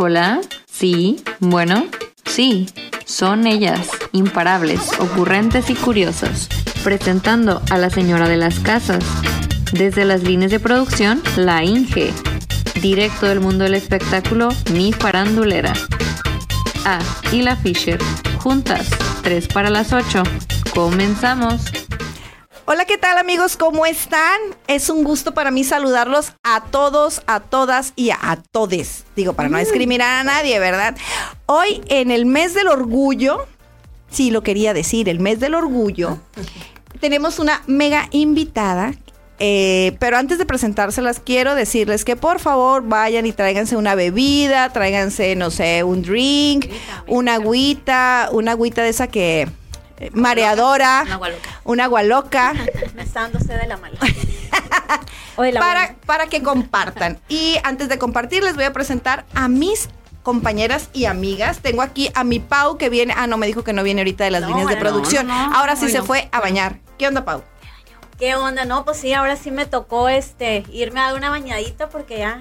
Hola, sí, bueno, sí, son ellas, imparables, ocurrentes y curiosos, presentando a la señora de las casas. Desde las líneas de producción, la Inge. Directo del mundo del espectáculo, mi farandulera. Ah, y la Fisher. Juntas, 3 para las 8. Comenzamos. Hola, ¿qué tal amigos? ¿Cómo están? Es un gusto para mí saludarlos a todos, a todas y a, todes. Digo, para no discriminar a nadie, ¿verdad? Hoy en el mes del orgullo, sí lo quería decir, el mes del orgullo, tenemos una mega invitada eh, pero antes de presentárselas, quiero decirles que por favor vayan y tráiganse una bebida, tráiganse, no sé, un drink, una agüita, una agüita de esa que eh, mareadora, una agua loca. Me está dando sed de la mala. para, para que compartan. Y antes de compartir, les voy a presentar a mis compañeras y amigas. Tengo aquí a mi Pau que viene. Ah, no, me dijo que no viene ahorita de las líneas de producción. Ahora sí se fue a bañar. ¿Qué onda, Pau? ¿Qué onda? No, pues sí, ahora sí me tocó este irme a dar una bañadita porque ya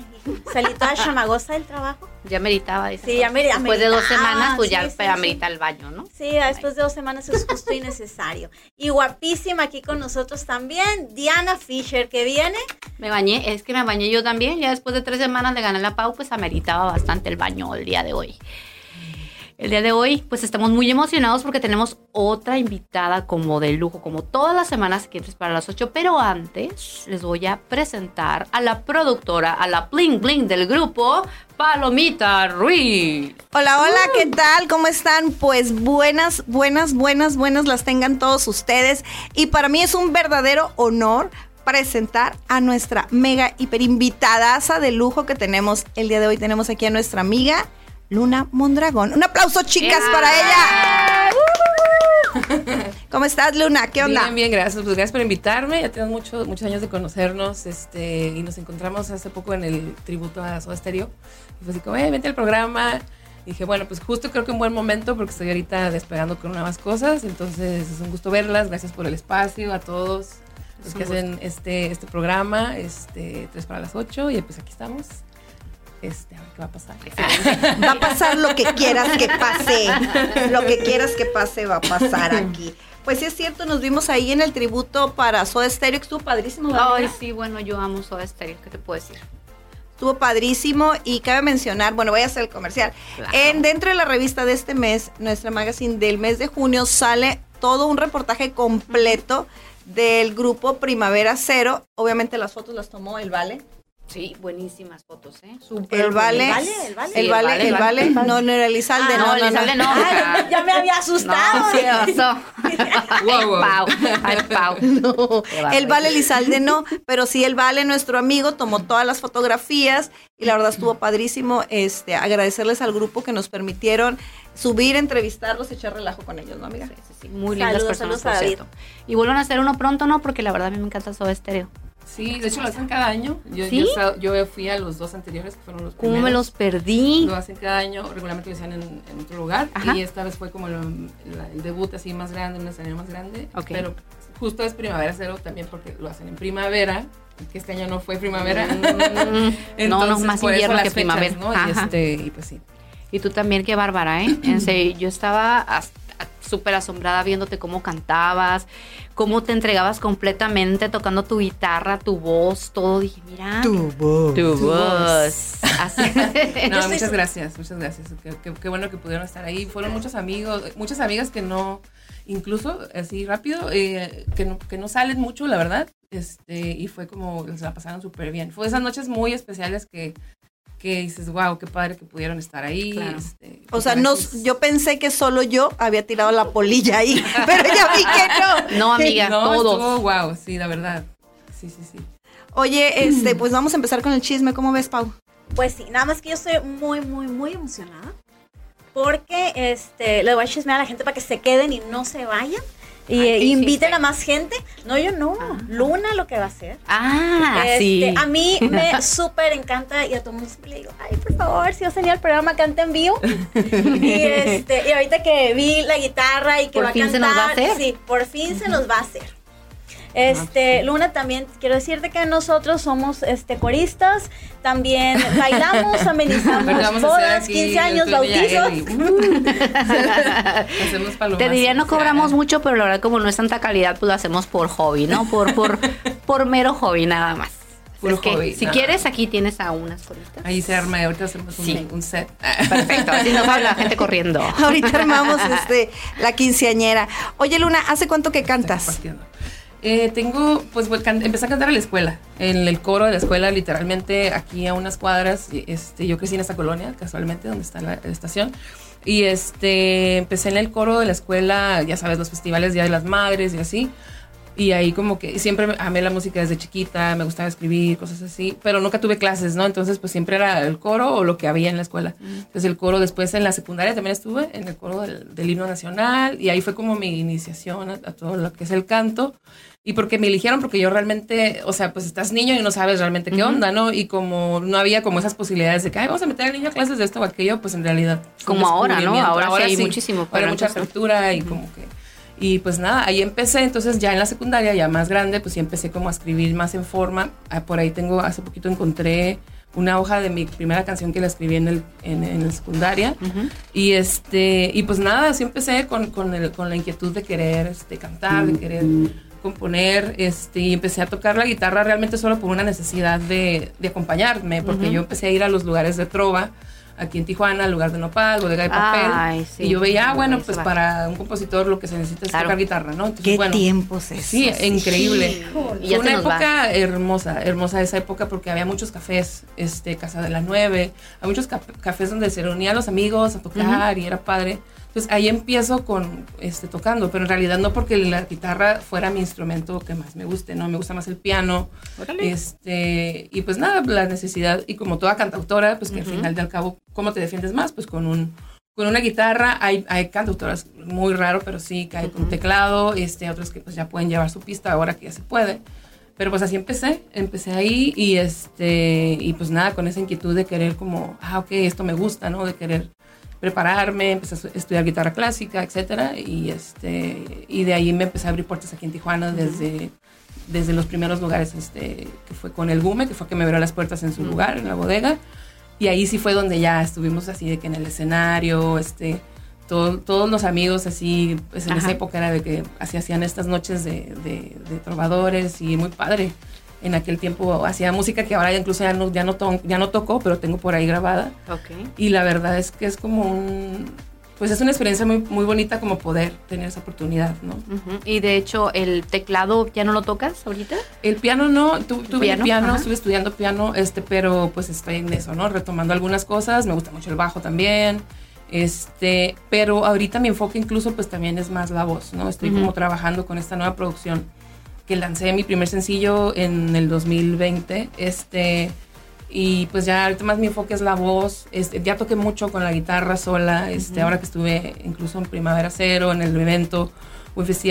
salí toda chamagosa del trabajo. Ya meritaba. Sí, ya meritaba. Después de dos semanas, pues ya sí, amerita el baño, ¿no? Sí, después de dos semanas es justo y necesario. Y guapísima aquí con nosotros también, Diana Fisher, que viene. Me bañé, es que me bañé yo también. Ya después de tres semanas de ganar la Pau, pues ameritaba bastante el baño el día de hoy. El día de hoy, pues estamos muy emocionados porque tenemos otra invitada como de lujo, como todas las semanas que para las 8. Pero antes les voy a presentar a la productora, a la bling bling del grupo, Palomita Ruiz. Hola, hola, ¿qué tal? ¿Cómo están? Pues buenas, buenas, buenas, buenas las tengan todos ustedes. Y para mí es un verdadero honor presentar a nuestra mega hiper invitadaza de lujo que tenemos el día de hoy. Tenemos aquí a nuestra amiga Luna Mondragón. Un aplauso, chicas, para ella. ¿Cómo estás, Luna? ¿Qué onda? Bien, bien, gracias. Pues gracias por invitarme. Ya tenemos muchos muchos años de conocernos este, y nos encontramos hace poco en el tributo a Soda Stereo. Y fue así como, eh, vente al programa. Y dije, bueno, pues justo creo que un buen momento porque estoy ahorita despegando con nuevas cosas. Entonces es un gusto verlas. Gracias por el espacio a todos los que hacen este, este programa. Este, 3 para las 8 y pues aquí estamos este, a ver qué va a pasar. va a pasar lo que quieras que pase. Lo que quieras que pase va a pasar aquí. Pues sí es cierto, nos vimos ahí en el tributo para Soda Stereo, estuvo padrísimo. Ay, sí, bueno, yo amo Soda Stereo, ¿qué te puedo decir? Estuvo padrísimo y cabe mencionar, bueno, voy a hacer el comercial. En dentro de la revista de este mes, nuestra magazine del mes de junio sale todo un reportaje completo del grupo Primavera Cero. Obviamente las fotos las tomó el Vale. Sí, buenísimas fotos, ¿eh? el vale, el vale, el vale, el vale, el vale, no, no era Elizalde, ah, no, no, Elizalde no. Ay, ya me había asustado. No, ¿qué pasó? wow, Pau, ay, Pau. No, el vale Elizalde no, pero sí el vale, nuestro amigo, tomó todas las fotografías y la verdad estuvo padrísimo. Este, agradecerles al grupo que nos permitieron subir, entrevistarlos, echar relajo con ellos, ¿no, amiga? Sí, sí, sí. Muy lindas personas, por cierto. Y vuelvan a hacer uno pronto, ¿no? Porque la verdad a mí me encanta todo estéreo. Sí, de hecho lo hacen cada año. Yo, yo, fui a los dos anteriores que fueron los primeros. ¿Cómo me los perdí? Lo hacen cada año, regularmente lo hacían en, otro lugar. Y esta vez fue como el debut así más grande, un escenario más grande. Pero justo es Primavera Cero también porque lo hacen en primavera, que este año no fue primavera. Mm, no, no, más invierno que primavera. ¿no? Y, este, y pues sí. Y tú también, qué bárbara, ¿eh? En serio, yo estaba hasta súper asombrada viéndote cómo cantabas, cómo te entregabas completamente tocando tu guitarra, tu voz, todo. Dije, mira. Tu voz. Tu, voz. no, muchas gracias, muchas gracias. Qué, bueno que pudieron estar ahí. Fueron muchos amigos, muchas amigas que no, incluso así rápido, eh, que, no, que no salen mucho, la verdad. Este, y fue como, se la pasaron súper bien. Fue esas noches muy especiales que que dices, wow, qué padre que pudieron estar ahí. Este, o sea, no, yo pensé que solo yo había tirado la polilla ahí, pero ya vi que no. No, amiga, no, todos. wow, sí, la verdad. Sí, sí, sí. Oye, este, pues vamos a empezar con el chisme. ¿Cómo ves, Pau? Pues sí, nada más que yo estoy muy, muy, muy emocionada. Porque este, le voy a chismear a la gente para que se queden y no se vayan. Y inviten a más gente. No, yo no. Ah. Luna lo que va a hacer. Ah, este, sí. A mí me súper encanta y a todo el mundo le digo, ay, por favor, si yo tenía el programa canta en vivo. y, este, y ahorita que vi la guitarra y que ¿Por va a cantar. se nos va a hacer? Sí, por fin se nos va a hacer. Este, Luna, también quiero decirte que nosotros somos este coristas, también bailamos, amenizamos bodas, 15 años, bautizos. Te diría no cobramos mucho, pero la verdad como no es tanta calidad, pues lo hacemos por hobby, ¿no? Por, por, por mero hobby nada más. Puro hobby, si nada quieres, aquí tienes a unas coristas. Ahí se arma y ahorita hacemos un, Sí. un set. Perfecto, así nos va la gente corriendo. Ahorita armamos este, la quinceañera. Oye, Luna, ¿hace cuánto que cantas? Eh, tengo, pues empecé a cantar en la escuela, en el coro de la escuela, literalmente aquí a unas cuadras. Este, yo crecí en esta colonia, casualmente, donde está la estación. Y este, empecé en el coro de la escuela, ya sabes, los festivales Día de las Madres y así. Y ahí como que siempre amé la música desde chiquita, me gustaba escribir, cosas así, pero nunca tuve clases, ¿no? Entonces pues siempre era el coro o lo que había en la escuela. Entonces el coro después en la secundaria también estuve, en el coro del, del himno nacional, y ahí fue como mi iniciación a, a todo lo que es el canto. Y porque me eligieron, porque yo realmente, o sea, pues estás niño y no sabes realmente qué onda, ¿no? Y como no había como esas posibilidades de que, ay, vamos a meter al niño a clases de esto o aquello, pues en realidad. Como ahora, ¿no? descubrimiento. Ahora sí hay muchísimo Ahora hay mucha apertura y como que... Y pues nada, ahí empecé, entonces ya en la secundaria, ya más grande, pues sí empecé como a escribir más en forma. Ah, Por ahí tengo, hace poquito encontré una hoja de mi primera canción que la escribí en, el, en, en la secundaria. Y este, y pues nada, así empecé con, con, el- con la inquietud de querer este, cantar, de querer componer, este, y empecé a tocar la guitarra realmente solo por una necesidad de, de acompañarme, porque yo empecé a ir a los lugares de trova, aquí en Tijuana, lugar de nopal, bodega de papel, Ay, sí. y yo veía, ah, bueno, pues va. para un compositor lo que se necesita es Claro. tocar guitarra, ¿no? Entonces, ¿Qué bueno, tiempos es? Sí, increíble. Y Fue una va. época hermosa, hermosa esa época porque había muchos cafés, este, Casa de la Nueve, hay muchos ca- cafés donde se reunían los amigos a tocar y era padre. Entonces ahí empiezo con, este, tocando, pero en realidad no porque la guitarra fuera mi instrumento que más me guste, ¿no? Me gusta más el piano. Este, y pues nada, la necesidad, y como toda cantautora, pues que al final de al cabo, ¿cómo te defiendes más? Pues con un, con una guitarra, hay, hay cantautoras muy raro, pero sí que hay con teclado, este, otros que pues ya pueden llevar su pista ahora que ya se puede. Pero pues así empecé, empecé ahí y este, y pues nada, con esa inquietud de querer como, ah, ok, esto me gusta, ¿no? De querer prepararme, empecé a estudiar guitarra clásica, etcétera, y este, y de ahí me empecé a abrir puertas aquí en Tijuana desde, desde los primeros lugares, este, que fue con el Gume, que fue que me abrió las puertas en su lugar, en la bodega, y ahí sí fue donde ya estuvimos así de que en el escenario, este, todo- todos los amigos así, pues en Ajá. esa época era de que así hacían estas noches de, de- de trovadores y muy padre. En aquel tiempo hacía música que ahora incluso ya no, ya no, to- ya no toco, pero tengo por ahí grabada. Ok. Y la verdad es que es como un, pues es una experiencia muy, muy bonita como poder tener esa oportunidad, ¿no? Ujú. Y de hecho, ¿el teclado ya no lo tocas ahorita? El piano no, tu, tuve ¿Piano? piano, estuve estudiando piano, este, pero pues estoy en eso, ¿no? Retomando algunas cosas, me gusta mucho el bajo también, este, pero ahorita mi enfoque incluso pues también es más la voz, ¿no? Estoy Ujú. como trabajando con esta nueva producción que lancé mi primer sencillo en el 2020, este, y pues ya ahorita más mi enfoque es la voz, este, ya toqué mucho con la guitarra sola, este, ahora que estuve incluso en Primavera Cero, en el evento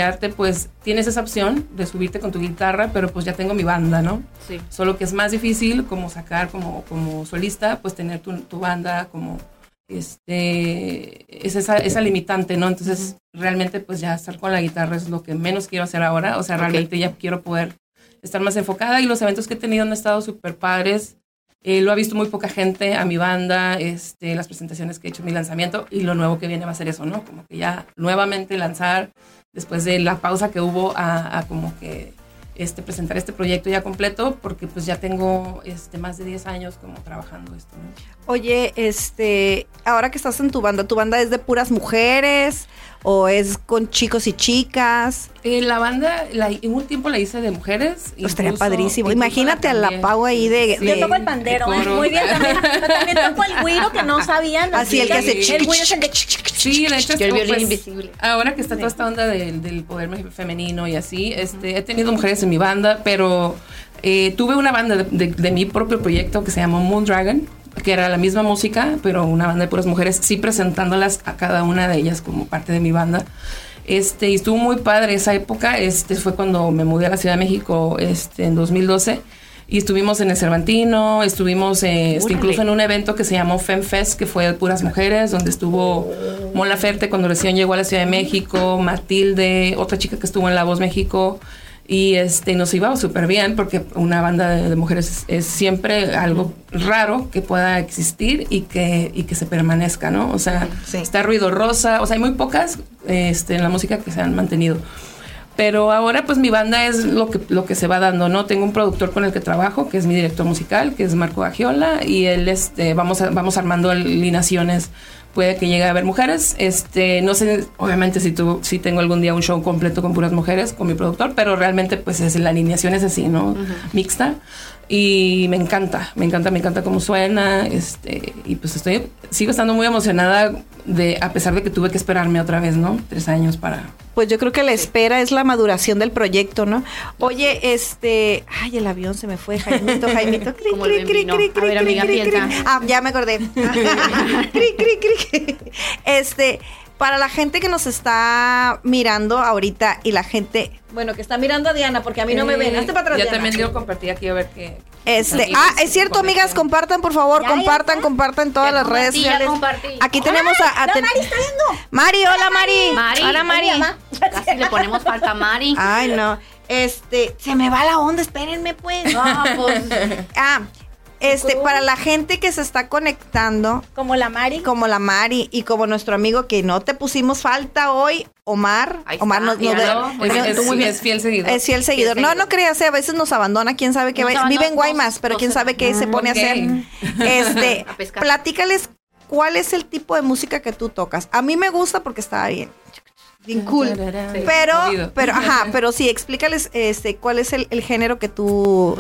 Arte, pues tienes esa opción de subirte con tu guitarra, pero pues ya tengo mi banda, ¿no? Sí. Solo que es más difícil como sacar como, como solista, pues tener tu, tu banda como este es esa, esa limitante, ¿no? Entonces, realmente pues ya estar con la guitarra es lo que menos quiero hacer ahora, o sea, realmente ya quiero poder estar más enfocada y los eventos que he tenido han estado súper padres. Eh, lo ha visto muy poca gente a mi banda, este, las presentaciones que he hecho, mi lanzamiento y lo nuevo que viene va a ser eso, ¿no? Como que ya nuevamente lanzar después de la pausa que hubo a, a como que este, presentar este proyecto ya completo porque pues ya tengo este, más de 10 años como trabajando esto. Oye, este, ahora que estás en tu banda, ¿tu banda es de puras mujeres o es con chicos y chicas? Eh, la banda, la, en un tiempo la hice de mujeres. Pues estaría incluso- padrísimo. incluso Imagínate a la. Pau ahí de- Sí. de- Yo toco el pandero, el ¿eh? Muy bien también. Pero también toco el güiro que no sabían. Así, el que hace El güiro es el de... Sí, de hecho, Yo el violín pues, invisible. Ahora que está toda esta onda del, del poder femenino y así, este, he tenido mujeres en mi banda, pero eh, tuve una banda de, de- de mi propio proyecto que se llamó Moondragon, que era la misma música, pero una banda de puras mujeres, sí presentándolas a cada una de ellas como parte de mi banda. Este, y estuvo muy padre esa época. Este fue cuando me mudé a la Ciudad de México este, en 2012. Y estuvimos en el Cervantino, estuvimos eh, este, incluso en un evento que se llamó FemFest, que fue de puras mujeres, donde estuvo Mon Laferte cuando recién llegó a la Ciudad de México, Matilde, otra chica que estuvo en La Voz México, y este nos iba súper bien porque una banda de, mujeres es, siempre algo raro que pueda existir y que, y que se permanezca, ¿no? O sea, está ruido rosa, o sea, hay muy pocas este, en la música que se han mantenido. Pero ahora pues mi banda es lo que, lo que se va dando, ¿no? Tengo un productor con el que trabajo, que es mi director musical, que es Marco Agiola, y él, este, vamos, vamos armando alineaciones puede que llegue a haber mujeres. Este, no sé, obviamente si tú, si tengo algún día un show completo con puras mujeres, con mi productor, pero realmente pues es, la alineación es así, ¿no? Mixta. Y me encanta, me encanta, me encanta cómo suena. Este, y pues estoy, sigo estando muy emocionada de, a pesar de que tuve que esperarme otra vez, ¿no? Tres años para. Pues yo creo que la espera es la maduración del proyecto, ¿no? Oye, este, ay, el avión se me fue, Jaimito, Jaimito. Cri, cri, cri, cri, a ver, amiga, piensa. Ah, ya me acordé. cri, cri, cri. Este, para la gente que nos está mirando ahorita y la gente, bueno, que está mirando a Diana, porque a mí no me ven. Hazte para atrás, Ya también quiero compartir aquí a ver qué. Este, ah, es cierto, amigas, compartan, por favor, compartan, compartan todas las redes sociales. Aquí tenemos a, a Mari está viendo. Mari, hola Mari. Mari. Hola Mari. Casi le ponemos falta a Mari. Ay, no. Este, se me va la onda, espérenme pues. Ah, pues. Ah, este, para la gente que se está conectando, Como la Mari. como la Mari y como nuestro amigo que no te pusimos falta hoy, Omar. Ahí Omar está, nos, nos- míralo. Es, Muy bien, es- tú muy bien. es fiel seguidor. es fiel seguidor. No, no creas, eh, a veces nos abandona, quién sabe qué va- Vive en Guaymas, pero quién sabe qué se pone ok. a hacer. Este, A pescar. platícales cuál es el tipo de música que tú tocas. A mí me gusta porque está bien, bien cool. Sí. Pero, Movido. pero, ajá, pero sí, explícales este, cuál es el, el género que tú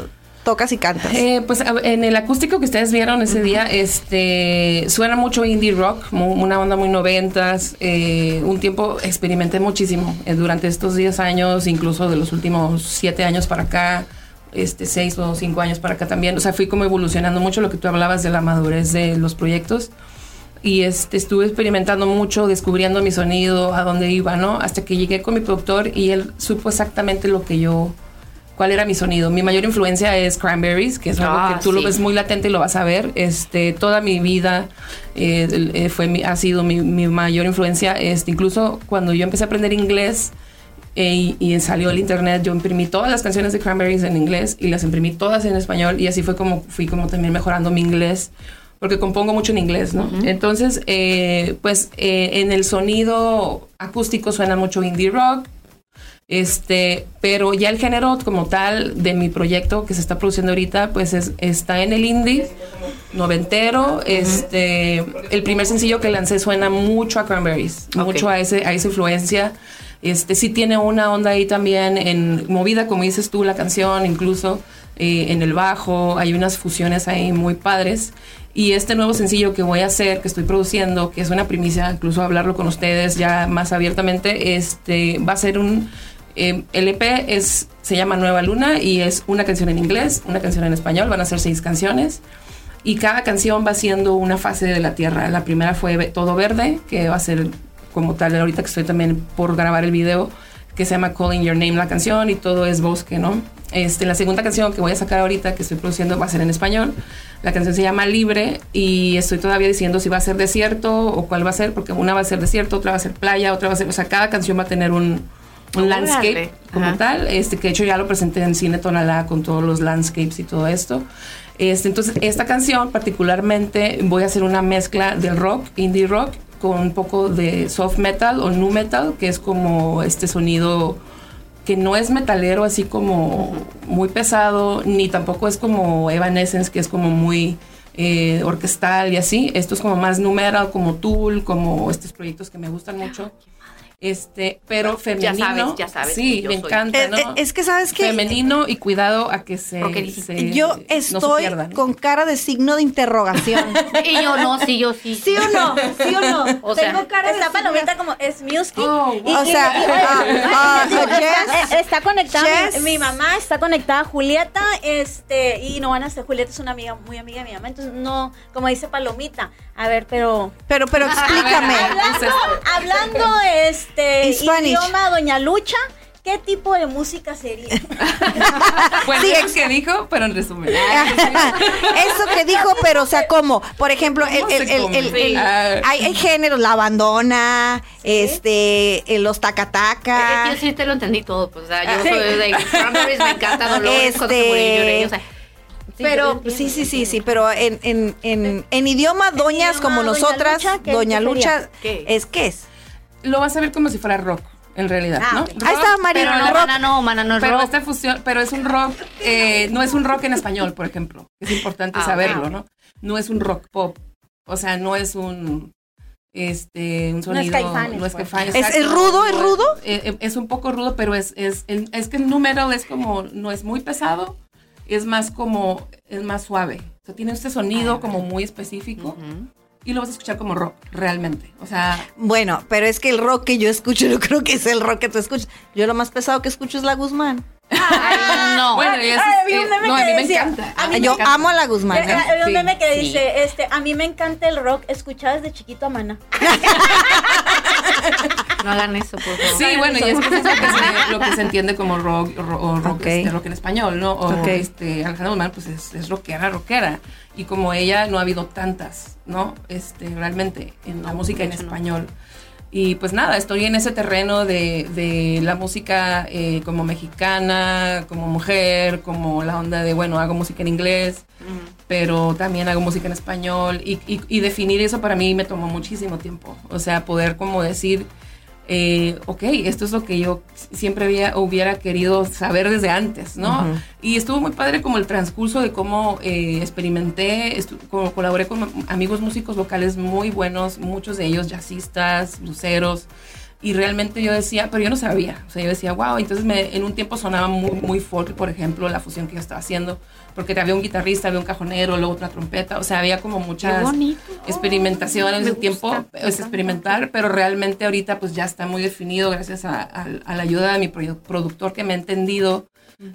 tocas y cantas. Eh, pues en el acústico que ustedes vieron ese día, este suena mucho indie rock, mu- una onda muy noventas. eh, un tiempo experimenté muchísimo eh, durante estos 10 años, incluso de los últimos 7 años para acá, este 6 o 5 años para acá también. O sea, fui como evolucionando mucho lo que tú hablabas de la madurez de los proyectos. Y este, estuve experimentando mucho, descubriendo mi sonido, a dónde iba, ¿no? Hasta que llegué con mi productor y él supo exactamente lo que yo cuál era mi sonido. Mi mayor influencia es Cranberries, que es algo Ah, que tú lo sí. ves muy latente y lo vas a ver. Este, toda mi vida eh, eh, fue mi- ha sido mi, mi mayor influencia. Este, incluso cuando yo empecé a aprender inglés y, salió el internet, yo imprimí todas las canciones de Cranberries en inglés y las imprimí todas en español y así fue como fui como también mejorando mi inglés. Porque compongo mucho en inglés, ¿no? Entonces, eh, pues eh, en el sonido acústico suena mucho indie rock, este, pero ya el género como tal de mi proyecto que se está produciendo ahorita, pues es- está en el indie noventero. Este, el primer sencillo que lancé suena mucho a Cranberries, mucho a ese, a esa influencia. Este, sí tiene una onda ahí también en movida, como dices tú, la canción, incluso eh, en el bajo, hay unas fusiones ahí muy padres. Y este nuevo sencillo que voy a hacer, que estoy produciendo, que es una primicia, incluso hablarlo con ustedes ya más abiertamente, este, va a ser un, eh, el EP es, se llama Nueva Luna y es una canción en inglés, una canción en español, van a ser seis canciones. Y cada canción va siendo una fase de la Tierra. La primera fue Todo Verde, que va a ser como tal, ahorita que estoy también por grabar el video, que se llama Calling Your Name la canción y todo es bosque, ¿no? Este, la segunda canción que voy a sacar ahorita, que estoy produciendo, va a ser en español. La canción se llama Libre y estoy todavía diciendo si va a ser desierto o cuál va a ser, porque una va a ser desierto, otra va a ser playa, otra va a ser, o sea, cada canción va a tener un, un landscape como Ajá. tal, este, que de hecho ya lo presenté en Cine Tonalá con todos los landscapes y todo esto. Este, entonces, esta canción particularmente voy a hacer una mezcla del rock, indie rock, con un poco de soft metal o nu metal, que es como este sonido que no es metalero así como muy pesado, ni tampoco es como Evanescence, que es como muy eh, orquestal y así. Esto es como más nu metal, como Tool, como estos proyectos que me gustan mucho. Este, pero Ya femenino. sabes, ya sabes Sí, me soy. encanta, Eh, ¿no? eh, es que sabes que femenino y cuidado a que se, yo no se estoy pierda, ¿no? con cara de signo de interrogación. Y yo no, sí, yo sí. ¿Sí o no? ¿Sí o no? O sea, Tengo cara de signo- palomita como es music. Oh, Y- O sea, y- ah, ah, eh, está conectada mi, mi mamá, está conectada Julieta, este, y no van a ser, Julieta es una amiga, muy amiga de mi mamá, entonces no, como dice Palomita, a ver, pero Pero, pero explícame. Ver, hablando, hablando este Spanish. idioma Doña Lucha, ¿qué tipo de música sería? Bueno, Sí, eso ex- que dijo, pero en resumen. Eso que dijo, pero o sea, ¿cómo? Por ejemplo, el, ¿Cómo el- se el- come? el- el- Ah. hay, hay géneros, la abandona, este, eh, los Eh, tacataca. Yo sí te lo entendí todo, pues, o sea, yo sí. soy de Cranberries, me encanta Dolores, murió lloré, o sea, sí, pero entiendo, sí, sí, sí, sí, pero en, en, en, en idioma doñas idioma como doña nosotras, Lucha, ¿qué- doña Lucha, es qué es. Lo vas a ver como si fuera rock, en realidad, Ah, ¿no? Ahí está, Mari, Pero no, rock. mana, no, mana, no es Pero rock. esta fusión, pero es un rock, eh, no es un rock en español, por ejemplo. Es importante Ah, saberlo. ¿no? No es un rock pop. O sea, no es un este un es sonido Caifanes, no es pues. Caifanes, ¿Es- rudo, es rudo? eh, eh, es un poco rudo pero es es el- es que el número es como no es muy pesado es más como es más suave o sea tiene este sonido como muy específico. Y lo vas a escuchar como rock realmente o sea Bueno, pero es que el rock que yo escucho, no creo que es el rock que tú escuchas. Yo lo más pesado que escucho es la Guzmán. Ay, no. bueno y eso ay, eh, meme no a que mí me decía, encanta a mí me yo encanta. amo a la Guzmán. Eh, ¿eh? Sí, meme que sí. dice, este, a mí me encanta el rock, escuchaba desde chiquito a Mana. No hagan eso, por favor. Sí, bueno, y es que eso es lo que, se, lo que se entiende como rock, ro- o rock, Ok. este, rock en español, ¿no? O Ok. este, Alejandra Guzmán, pues es, es rockera, rockera. Y como ella, no ha habido tantas, ¿no? Este, realmente, en la música en mucho no. Y pues nada, estoy en ese terreno de, de la música eh, como mexicana, como mujer, como la onda de, bueno, hago música en inglés, pero también hago música en español. Y, y- y definir eso para mí me tomó muchísimo tiempo. O sea, poder como decir, eh, ok, esto es lo que yo siempre había, hubiera querido saber desde antes, ¿no? Ujú. Y estuvo muy padre como el transcurso de cómo eh, experimenté, como colaboré con amigos músicos vocales muy buenos, muchos de ellos jazzistas, luceros, y realmente yo decía, pero yo no sabía, o sea, yo decía, wow, entonces me, en un tiempo sonaba muy, muy folk, por ejemplo, la fusión que yo estaba haciendo, porque había un guitarrista, había un cajonero, luego otra trompeta, o sea, había como muchas bonito. experimentación en Me ese tiempo, es encanta. experimentar, pero realmente ahorita pues ya está muy definido gracias a, a- a la ayuda de mi produ- productor que me ha entendido,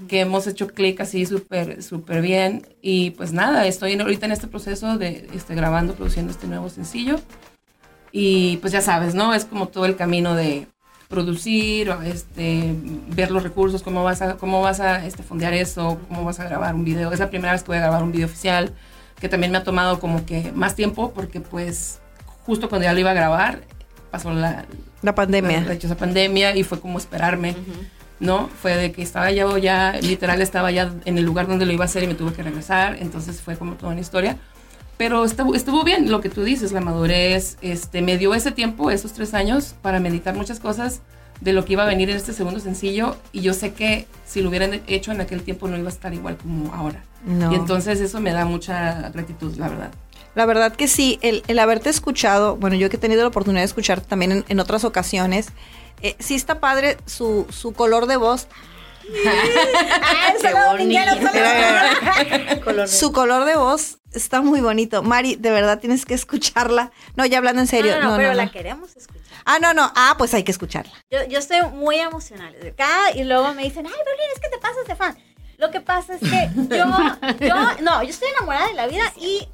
que hemos hecho clic así súper, súper bien. Y pues nada, estoy en- ahorita en este proceso de este, grabando, produciendo este nuevo sencillo. Y pues ya sabes, ¿no? Es como todo el camino de producir, este, ver los recursos, cómo vas a, cómo vas a este, fondear eso, cómo vas a grabar un video. Es la primera vez que voy a grabar un video oficial, que también me ha tomado como que más tiempo, porque pues justo cuando ya lo iba a grabar, pasó la, La pandemia. la dichosa pandemia y fue como esperarme, ¿no? Fue de que estaba yo ya, literal estaba ya en el lugar donde lo iba a hacer y me tuve que regresar, entonces fue como toda una historia. Pero estuvo, estuvo bien lo que tú dices, la madurez, este, me dio ese tiempo, esos tres años, para meditar muchas cosas de lo que iba a venir en este segundo sencillo y yo sé que si lo hubieran hecho en aquel tiempo no iba a estar igual como ahora. No. Y entonces eso me da mucha gratitud, la verdad. La verdad que sí, el, el haberte escuchado, bueno, yo que he tenido la oportunidad de escucharte también en, en otras ocasiones, eh, sí está padre su, su color de voz. Su color de voz está muy bonito. Mari, de verdad tienes que escucharla. No, ya hablando en serio. No, no, no, no, pero no, la queremos escuchar. Ah, no, no. Ah, pues hay que escucharla. Yo, yo estoy muy emocional. Cada, y luego me dicen, ay, Berlín, es que te pasas de fan. Lo que pasa es que yo, yo, no, yo estoy enamorada de la vida y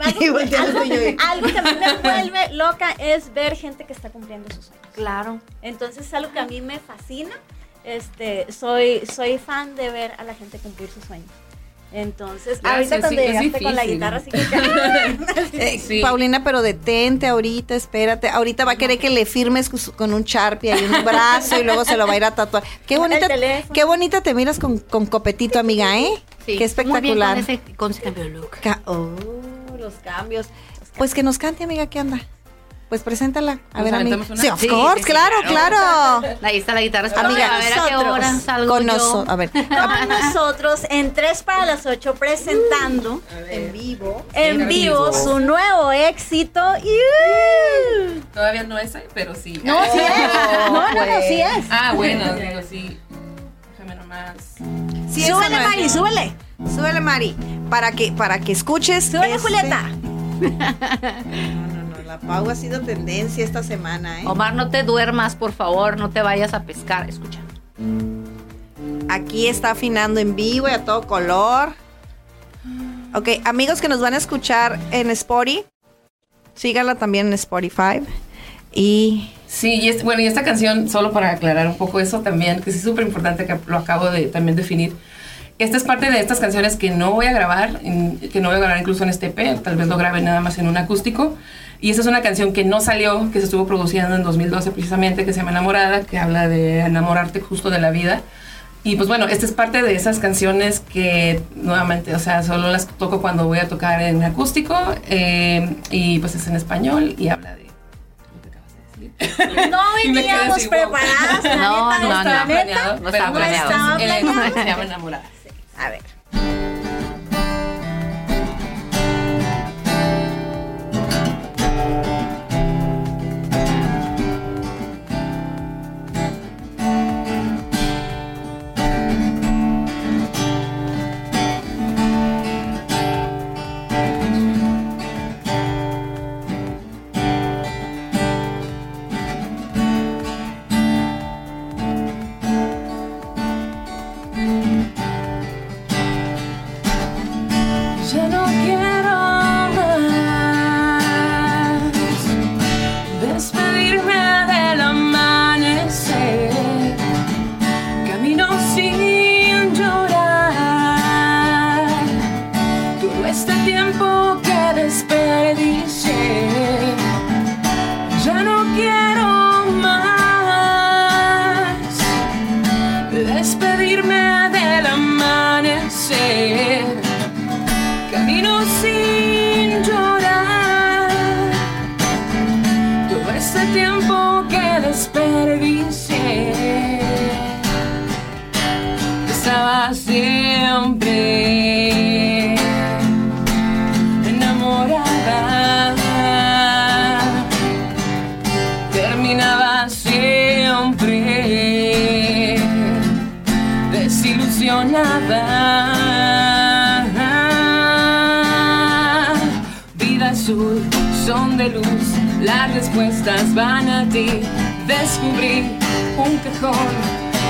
algo, Y volteando algo- yo y- algo que a mí me vuelve loca es ver gente que está cumpliendo sus sueños. Claro. Entonces es algo que a mí me fascina. Este, soy, soy fan de ver a la gente cumplir sus sueños. Entonces, ahorita cuando sí, llegaste con la guitarra, así que Eh, Sí. Paulina, pero detente ahorita, espérate. Ahorita va a querer que le firmes con un Sharpie ahí en un brazo y luego se lo va a ir a tatuar. Qué bonita, qué bonita te miras con, con copetito, amiga, ¿eh? Sí, qué espectacular. Muy bien con ese, con ese cambio de look. Ca- oh, los cambios. Pues que nos cante, amiga, ¿qué anda? Pues preséntala. A ¿Nos ver, amiga. una? Sí, of Sí, course, sí, claro, claro. Ahí está la guitarra. Amiga, a ver a qué hora salgo Con yo. nosotros. A ver. con nosotros en 3 para las 8 presentando En vivo. en vivo vivo. su nuevo éxito. ¡Iu! Todavía no es, pero sí. No, sí es. No, no, no, sí es. Ah, bueno, digo, sí. Déjame nomás. Sí, súbele, no es. Mari, súbele. Súbele, Mari. Para que, para que escuches. Súbele, este- Julieta. La Pau ha sido tendencia esta semana, ¿eh? Omar, no te duermas, por favor, no te vayas a pescar. Escucha. Aquí está afinando en vivo y a todo color. Ok, amigos que nos van a escuchar en Spotify, síganla también en Spotify. Y Sí, y bueno, y esta canción, solo para aclarar un poco eso también, que es súper importante, que lo acabo de también definir. Esta es parte de estas canciones que no voy a grabar, que no voy a grabar incluso en este EP, tal vez lo grabe nada más en un acústico. Y esta es una canción que no salió, que se estuvo produciendo en 2012 precisamente, que se llama Enamorada, que habla de enamorarte justo de la vida. Y pues bueno, esta es parte de esas canciones que nuevamente, o sea, solo las toco cuando voy a tocar en acústico eh, y pues es en español y habla de... No veníamos preparadas. No, no, no, no, planeado, no estaba planeado. estaba El- planeado. se llama Enamorada. A ver. Descubrí un cajón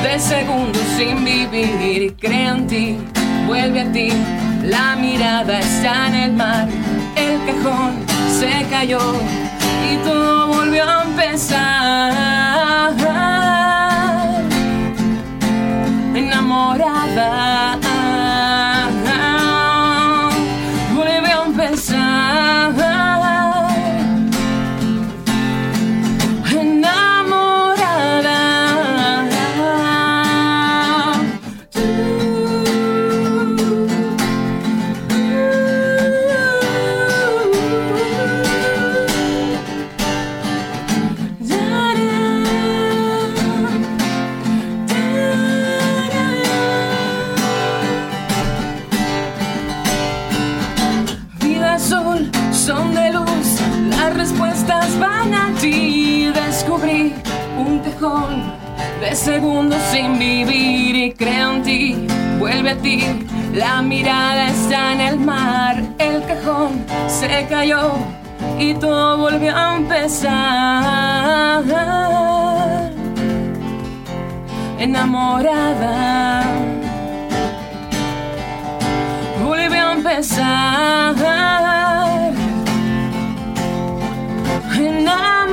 de segundos sin vivir. Creo en ti, vuelve a ti. La mirada está en el mar, el cajón se cayó y todo volvió a empezar enamorada. La mirada está en el mar, el cajón se cayó y todo volvió a empezar. Enamorada vuelve a empezar. Enamorada.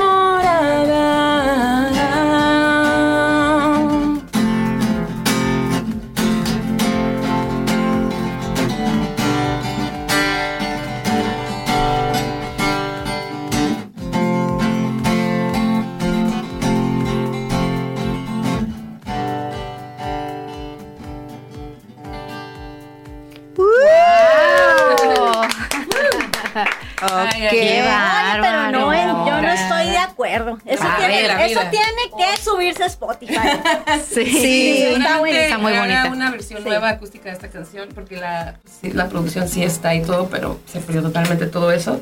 Eso tiene que subirse a Spotify. Sí, Sí, está buena, está muy bonita. una versión nueva acústica de esta canción porque la, sí, la producción sí está y todo, pero se perdió totalmente todo eso.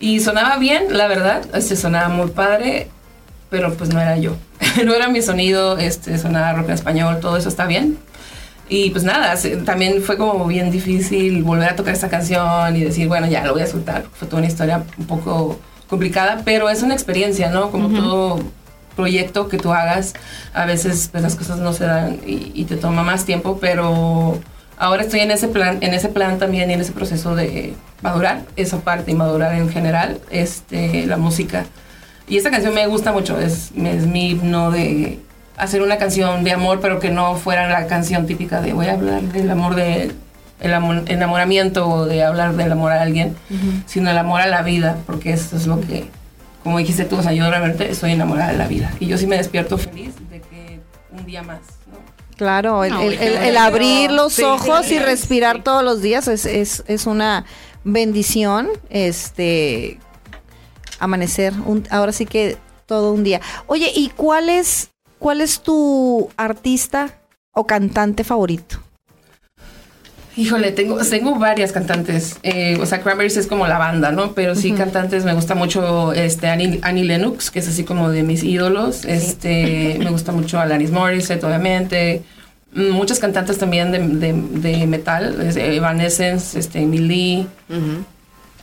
Y sonaba bien, la verdad, este, sonaba muy padre, pero pues no era yo. no era mi sonido, este, sonaba rock en español, todo eso está bien. Y pues nada, también fue como bien difícil volver a tocar esta canción y decir, bueno, ya lo voy a soltar. Fue toda una historia un poco complicada, pero es una experiencia, ¿no? Como todo proyecto que tú hagas, a veces pues, las cosas no se dan y, y te toma más tiempo, pero ahora estoy en ese plan, en ese plan también y en ese proceso de madurar esa parte y madurar en general este, la música. Y esta canción me gusta mucho, es, es mi himno de hacer una canción de amor, pero que no fuera la canción típica de voy a hablar del amor de el amor- enamoramiento o de hablar del amor a alguien, sino el amor a la vida, porque eso es lo que, como dijiste tú, o sea, yo realmente estoy enamorada de la vida. Y yo sí me despierto feliz de que un día más, ¿no? Claro, el, No, el- qué el- el bonito. abrir los Sí, ojos sí, y sí. respirar todos los días es, es, es una bendición. Este amanecer, un- ahora sí que todo un día. Oye, ¿y cuál es, cuál es tu artista o cantante favorito? Híjole, tengo, tengo varias cantantes. Eh, o sea, Cranberries es como la banda, ¿no? Pero sí, cantantes, me gusta mucho este, Annie, Annie Lennox, que es así como de mis ídolos. Este, me gusta mucho Alanis Morissette, obviamente. Mm, Muchas cantantes también de, de, de metal, es, Evanescence, este, Emily.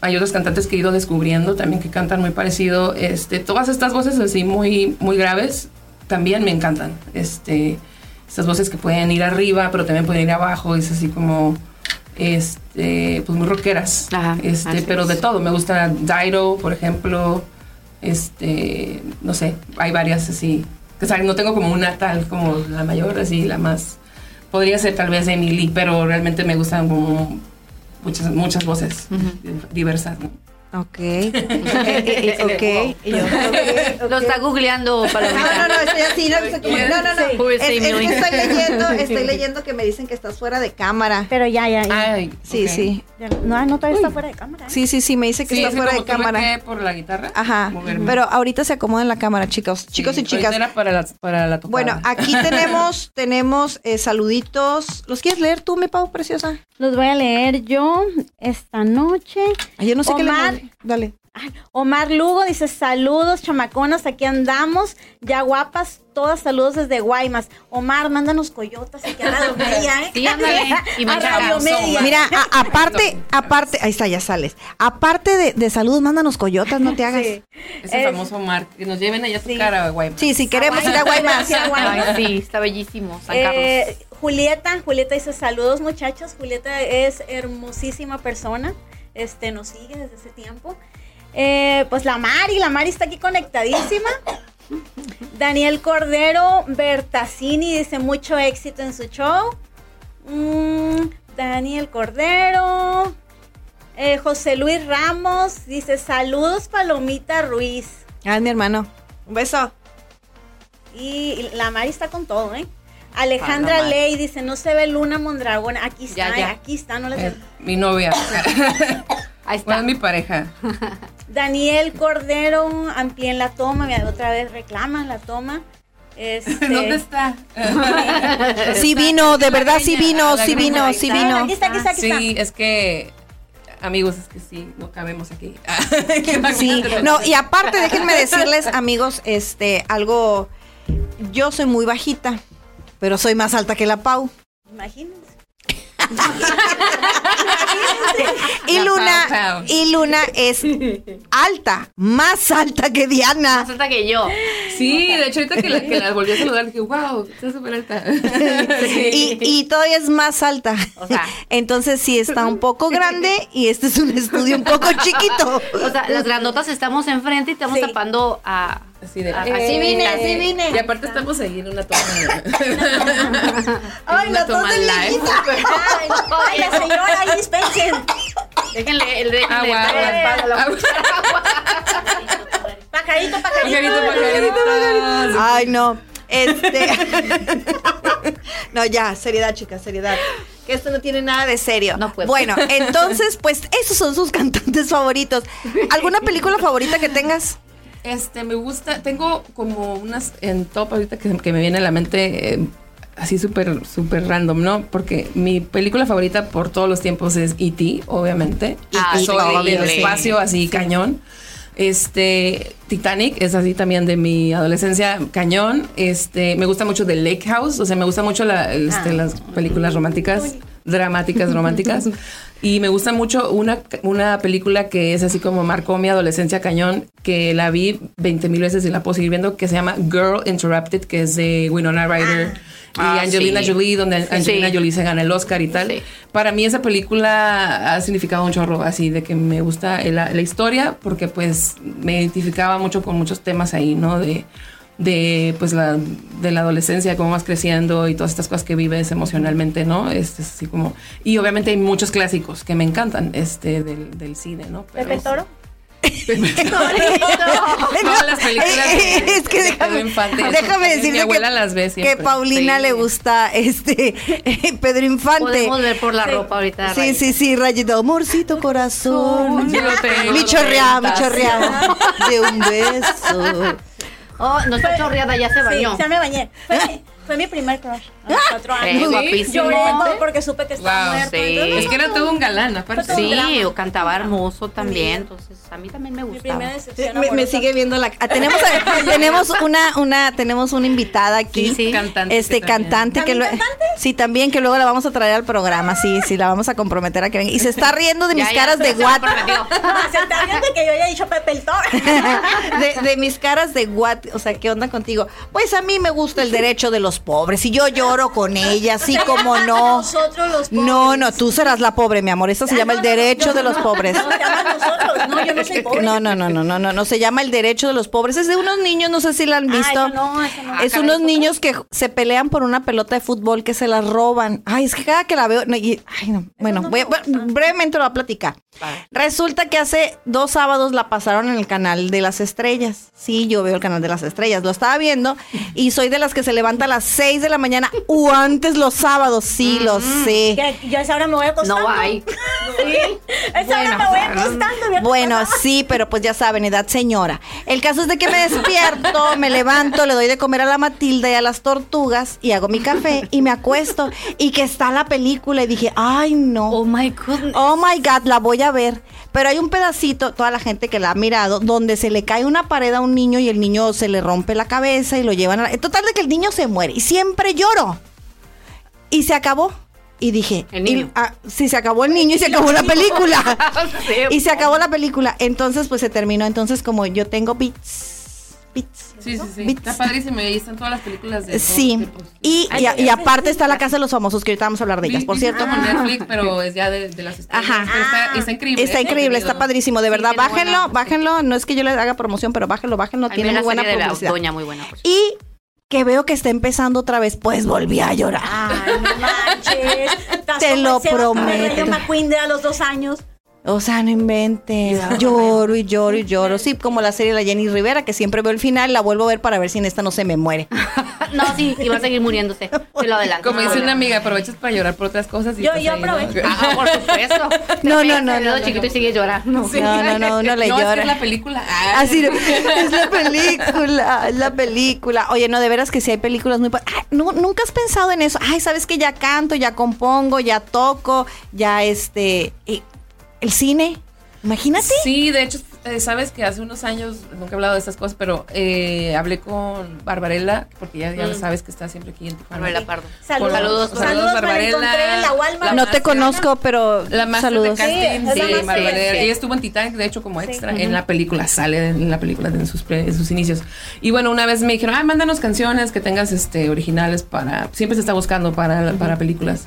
Hay otros cantantes que he ido descubriendo también que cantan muy parecido. Este, todas estas voces así muy, muy graves también me encantan. Este, estas voces que pueden ir arriba, pero también pueden ir abajo. Es así como, este, pues muy rockeras. Ajá, este, pero de todo. Me gusta Dido, por ejemplo. Este, no sé, hay varias así. O sea, no tengo como una tal como la mayor, así la más. Podría ser tal vez Emily, pero realmente me gustan como muchas, muchas voces diversas. ¿no? Ok. Eh, eh, eh, ok. Y yo, ok, Lo está googleando No, Palomita. no, no, estoy así, no, no, no, no. Sí. Es, es que Emily. estoy leyendo, estoy leyendo que me dicen que estás fuera de cámara. Pero ya, ya, ya. Ay, Sí, sí. No, no, todavía está fuera de cámara. ¿eh? Sí, sí, sí, me dice que Sí, está es fuera de cámara. que por la guitarra. Ajá. moverme. Pero ahorita se acomoda en la cámara, chicos, chicos Sí, y chicas. Era para la, para la tocada. Bueno, aquí tenemos, tenemos eh, saluditos. ¿Los quieres leer tú, mi Pau, preciosa? Los voy a leer yo esta noche. Ay, yo no sé qué le Omar. Dale. Ay, Omar Lugo dice saludos, chamaconas, aquí andamos, ya guapas, todas saludos desde Guaymas. Omar, mándanos coyotas aquí a Radio Media, ¿eh? Sí, ándale. Y a Radio. Media. Mira, a- aparte, aparte, ahí está, ya sales. Aparte de, de salud, mándanos coyotas, no te hagas. Sí. Ese es- famoso Mark. Que nos lleven allá a Sí. tocar a Guaymas. Sí, si queremos ir a Guaymas. Guaymas. a Guaymas. Ay, sí, está bellísimo. San Eh, Carlos. Julieta, Julieta dice saludos muchachos. Julieta es hermosísima persona. Este nos sigue desde ese tiempo. Eh, pues la Mari, la Mari está aquí conectadísima. Daniel Cordero Bertasini dice mucho éxito en su show. Mm, Daniel Cordero. Eh, José Luis Ramos dice saludos Palomita Ruiz. Ah, mi hermano. Un beso. Y la Mari está con todo, ¿eh? Alejandra. Ley dice, no se ve Luna Mondragón. Aquí está, Ya, ya. aquí está, no la Eh, mi novia. Ahí Bueno, está. es mi pareja. Daniel Cordero, amplíen la toma, mira, otra vez reclaman la toma. Este, ¿Dónde está? Sí vino, de verdad sí vino, La sí vino, sí está. vino. Aquí está, aquí está, aquí Sí, es que, amigos, es que sí, no cabemos aquí. Sí, no, y aparte, déjenme decirles, amigos, este, algo, yo soy muy bajita, pero soy más alta que la Pau. Imagínense. Y La Luna, y Luna es alta, más alta que Diana. Más alta que yo. Sí, de hecho, ahorita que la, que la volví a saludar, dije, wow, está súper alta. Y, y todavía es más alta. O sea. Entonces sí está un poco grande y este es un estudio un poco chiquito. O sea, las grandotas estamos enfrente y estamos Sí. tapando a. Así de, a- eh, así vine, así vine. Y aparte estamos ahí en una toma. Ay, una la toma de live. Ay, ay, la señora, ahí dispensen. Déjenle, el déjenle Agua, agua. Agua. Pajarito, pajarito. Pajarito, pajarito. Ay, no. Este. no, ya, seriedad, chicas, seriedad. Que esto no tiene nada de serio. No puedo. Bueno, entonces, pues, esos son sus cantantes favoritos. ¿Alguna película favorita que tengas? Este, me gusta, tengo como unas en top ahorita que, que me viene a la mente eh, así súper, súper random, ¿no? Porque mi película favorita por todos los tiempos es E.T., obviamente. Ah, soy del obviamente. espacio así cañón. Este, Titanic es así también de mi adolescencia cañón. Este, me gusta mucho The Lake House, o sea, me gusta mucho la- este, Ah. las películas románticas, dramáticas, románticas. Y me gusta mucho una, una película que es así como marcó mi adolescencia cañón, que la vi 20 mil veces y la puedo seguir viendo, que se llama Girl Interrupted, que es de Winona Ryder. y Ah, Angelina sí. Jolie, donde Angelina Sí. Jolie se gana el Oscar y tal. Sí. Para mí esa película ha significado un chorro, así de que me gusta la, la historia, porque pues me identificaba mucho con muchos temas ahí, ¿no? De, de pues la, de la adolescencia, cómo vas creciendo y todas estas cosas que vives emocionalmente, ¿no? Este, es así como... Y obviamente hay muchos clásicos que me encantan, este, del, del cine, ¿no? Pero- Pepe Toro. Todas las películas de- es que de déjame, Pedro Infante. déjame Mi decirte abuela que, las ve que. Paulina Sí. le gusta este Pedro Infante. Podemos ver por la Sí. ropa ahorita. Sí, sí, sí, rayito, amorcito corazón. Yo lo tengo, Mi los chorreado, mi. De un beso. Oh, no está chorreada, ya se Sí, bañó. ya me bañé. Fue, mi- fue mi primer crush. Cuatro años. guapísimo. Lloré porque supe que estaba Wow, muerto. sí. entonces, Es que era todo un galán, aparte. Un Sí, o cantaba hermoso también, entonces a mí también me Mi gustaba. primera decepción Me, me sigue viendo la ah, tenemos tenemos una una tenemos una invitada aquí Sí, sí. Cantante este que cantante que ¿También lo- sí también que luego la vamos a traer al programa sí sí la vamos a comprometer a que venga y se está riendo de mis ya, caras de se. Ah, se está viendo que yo haya dicho Pepe el Toro. de, de mis caras de what, o sea, ¿qué onda contigo? Pues a mí me gusta el derecho de los pobres y yo lloro con ella, así como no. Nosotros los pobres. No, no, tú serás la pobre, mi amor. Esto se Ah, llama el derecho de los pobres. No, nosotros. No, yo no soy pobre. No, no, no, no, no, no, no, se llama el derecho de los pobres. Es de unos niños, no sé si la han Ah, visto. eso no, eso no. Es Ah, unos niños que se pelean por una pelota de fútbol que se la roban. Ay, es que cada que la veo. no, y- ay, no. Bueno, no voy a- brevemente lo voy a platicar. Resulta que hace dos sábados la pasaron en el canal de las estrellas. Sí, yo veo el canal de las estrellas. Lo estaba viendo y soy de las que se levanta a las 6 de la mañana o antes los sábados. Sí, lo sé. Que yo a esa hora me voy acostando. No hay. Sí. Esa hora me voy acostando. Bueno, sí, pero pues ya saben, edad señora. El caso es de que me despierto, me levanto, le doy de comer a la Matilda y a las tortugas y hago mi café y me acuesto y que está la película y dije, ay no. Oh my goodness. Oh my God, la voy a ver. Pero hay un pedacito, toda la gente que la ha mirado, donde se le cae una pared a un niño y el niño se le rompe la cabeza y lo llevan a la... Total de que el niño se muere y siempre lloro. Y se acabó. Y dije, El niño. y- ah, sí, se acabó el niño y se acabó la película. Y se acabó la película. Entonces, pues se terminó. Entonces, como yo tengo bits, bits. Sí, sí, sí. Está padrísimo y ahí están todas las películas de Sí. tipos. Y, y, y aparte está la Casa de los Famosos, que ahorita vamos a hablar de ellas, por cierto. como Netflix, pero es ya de, de las estrellas. Ajá. Está, está increíble. Está ¿eh? increíble, está padrísimo, de verdad. Bájenlo, buena- bájenlo. No es que yo les haga promoción, pero bájenlo, bájenlo. Tiene muy buena serie de la publicidad. doña muy buena. por Y que veo que está empezando otra vez, pues volví a llorar. Ay, no manches. Te lo prometo. McQueen de a los dos años. O sea, no inventes. Lloro y lloro y lloro. Sí, como la serie de la Jenny Rivera, que siempre veo el final, la vuelvo a ver para ver si en esta no se me muere. No, sí, y va a seguir muriéndose. Te lo adelanto. Como dice una amiga, aprovechas para llorar por otras cosas. Y Yo- yo aprovecho. Ah, por supuesto. No, no, no, no, chiquito y sigue llorando. No, no, no, uno le llora. es la película. Ah. Así de- es la película, es la película. Oye, no, de veras que sí hay películas muy... no, nunca has pensado en eso. Ay, sabes que ya canto, ya compongo, ya toco, ya este... el cine, imagínate. Sí, de hecho, eh, sabes que hace unos años, nunca he hablado de estas cosas, pero eh, hablé con Barbarella, porque ya, Mm. sabes que está siempre aquí en Tijuana. Manuela Pardo. Saludos. Saludos. Saludos, Barbarella. encontré en la Walmart. no te conozco, pero La más de saludos. casting, Sí, Barbarella. sí. Ella estuvo en Titanic, de hecho, como Sí. extra en la película, sale en la película en sus, pre- en sus inicios. Y bueno, una vez me dijeron, ah, mándanos canciones que tengas este originales para. Siempre se está buscando para, para películas.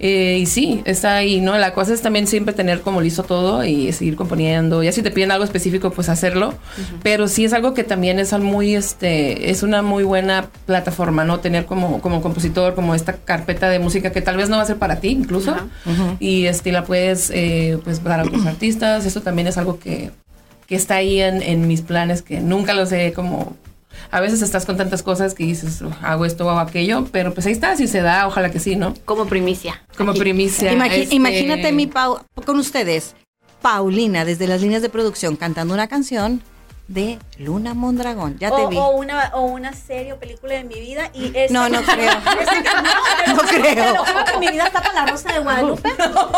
Eh, y sí, está ahí, ¿no? La cosa es también siempre tener como listo todo y seguir componiendo. Ya si te piden algo específico, pues hacerlo. Pero sí es algo que también es al muy, este, es una muy buena plataforma, ¿no? Tener como, como compositor, como esta carpeta de música que tal vez no va a ser para ti incluso. Y este, la puedes, eh, pues, dar a otros artistas. Eso también es algo que, que está ahí en, en mis planes, que nunca los he como... A veces estás con tantas cosas que dices, "Ugh, hago esto o hago aquello, pero pues ahí está, si se da, ojalá que sí, ¿no? Como primicia. Como primicia. Este- Imagínate mi Pau, con ustedes, Paulina, desde las líneas de producción, cantando una canción de Luna Mondragón. Ya te o, vi. o una, o una serie o película de mi vida. Y esta- No, no creo. Este- no, No creo. Lo juro que mi vida está para la Rosa de Guadalupe.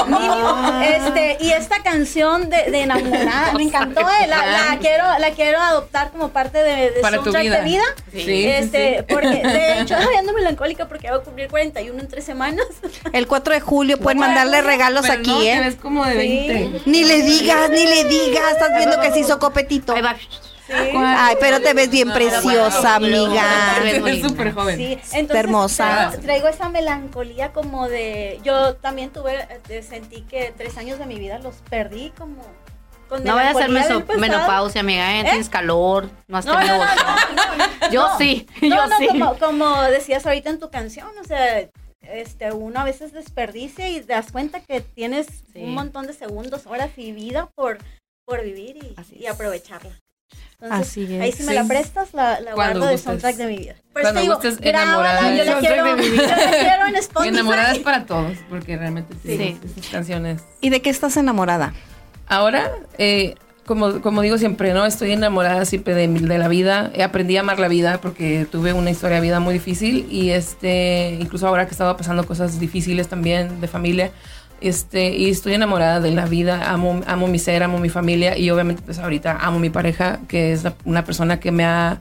Mínimo. Este, y esta canción de, de enamorada me encantó. eh, La, la quiero, la quiero adoptar como parte de, de Para tu vida. de vida. Sí, este, sí. porque de hecho estoy ando melancólica porque voy a cumplir 41 en tres semanas. El 4 de julio pueden mandarle julio. regalos Pero aquí, no, ¿eh? ves como de Sí. 20. Ni le digas, ni le digas. Estás viendo que se hizo copetito. Ahí va. Ay, pero te ves bien No, preciosa, bueno, amiga. Súper joven. Sí, entonces hermosa. Traigo, traigo esa melancolía como de. Yo también tuve, eh, sentí que tres años de mi vida los perdí como. Con No vayas a hacer menopausia, amiga. ¿eh? Tienes calor, no has No, no, tenido no, bochorno. no, no, no. Yo No, sí, yo no, sí. como, como decías ahorita en tu canción, o sea, este, uno a veces desperdicia y te das cuenta que tienes Sí. un montón de segundos, horas y vida por, por vivir y, y aprovecharla. Entonces, Así es. ahí si me Sí. la prestas, la, guardo de soundtrack de mi vida. Pero Cuando te digo, enamorada yo la quiero, soundtrack de mi yo la quiero en Spotify. Enamoradas para todos, porque realmente sí, Sí. esas canciones. ¿Y de qué estás enamorada? Ahora, eh, como, como digo siempre, ¿no? Estoy enamorada siempre de, la vida. Aprendí a amar la vida porque tuve una historia de vida muy difícil y este, incluso ahora que estaba pasando cosas difíciles también de familia, este, y estoy enamorada de la vida, amo, amo mi ser, amo mi familia y obviamente pues ahorita amo mi pareja, que es una persona que me ha,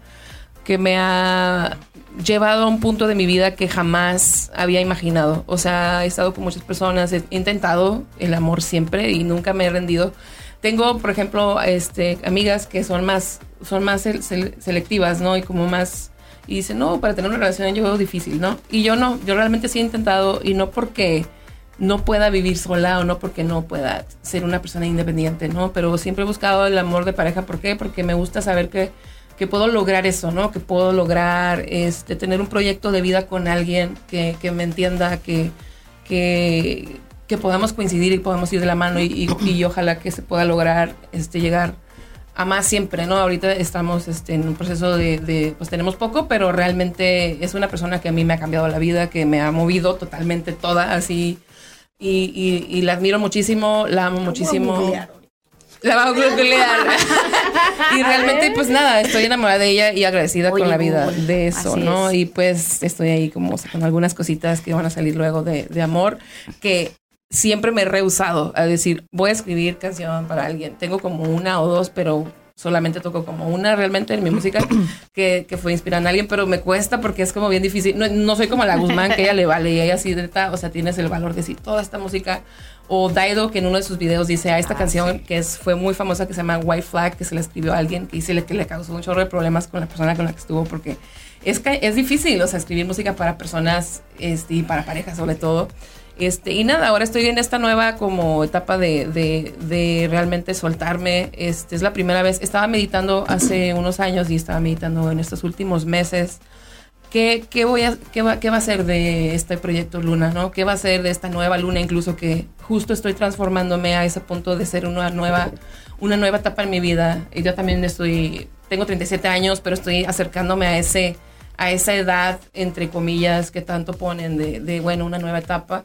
que me ha llevado a un punto de mi vida que jamás había imaginado. O sea, he estado con muchas personas, he intentado el amor siempre y nunca me he rendido. Tengo, por ejemplo, este, amigas que son más, son más sel- sel- selectivas, ¿no? Y como más, y dicen, no, para tener una relación yo veo difícil, ¿no? Y yo no, yo realmente sí he intentado y no porque no pueda vivir sola o no porque no pueda ser una persona independiente, ¿no? Pero siempre he buscado el amor de pareja. ¿Por qué? Porque me gusta saber que, que puedo lograr eso, ¿no? Que puedo lograr este, tener un proyecto de vida con alguien que, que me entienda, que, que, que podamos coincidir y podamos ir de la mano y, y- ojalá que se pueda lograr este, llegar a más siempre, ¿no? Ahorita estamos este, en un proceso de, de, pues tenemos poco, pero realmente es una persona que a mí me ha cambiado la vida, que me ha movido totalmente toda, así, y, y- y la admiro muchísimo, la amo muchísimo. La a googlear. y realmente, pues nada, estoy enamorada de ella y agradecida Oye, con la vida de eso, ¿no? es. Y pues estoy ahí como con algunas cositas que van a salir luego de, de amor, que siempre me he rehusado a decir, voy a escribir canción para alguien. Tengo como una o dos, pero solamente toco como una realmente en mi música que, que fue inspirada en alguien, pero me cuesta porque es como bien difícil. No, no soy como la Guzmán, que ella le vale y ella sí, o sea, tienes el valor de decir toda esta música. O Daido, que en uno de sus videos dice, a esta canción que es, fue muy famosa, que se llama White Flag, que se la escribió a alguien, que dice que le causó un chorro de problemas con la persona con la que estuvo, porque es, es difícil, o sea, escribir música para personas este, y para parejas sobre todo. Este, y nada, ahora estoy en esta nueva como etapa de, de, realmente soltarme. Este, es la primera vez, estaba meditando hace unos años y estaba meditando en estos últimos meses. ¿Qué, qué voy a, qué, va, ¿Qué va a ser de este proyecto Luna? ¿no? ¿Qué va a ser de esta nueva Luna? Incluso que justo estoy transformándome a ese punto de ser una nueva, una nueva etapa en mi vida. Y yo también estoy, tengo 37 años, pero estoy acercándome a ese a esa edad, entre comillas, que tanto ponen de, bueno, una nueva etapa,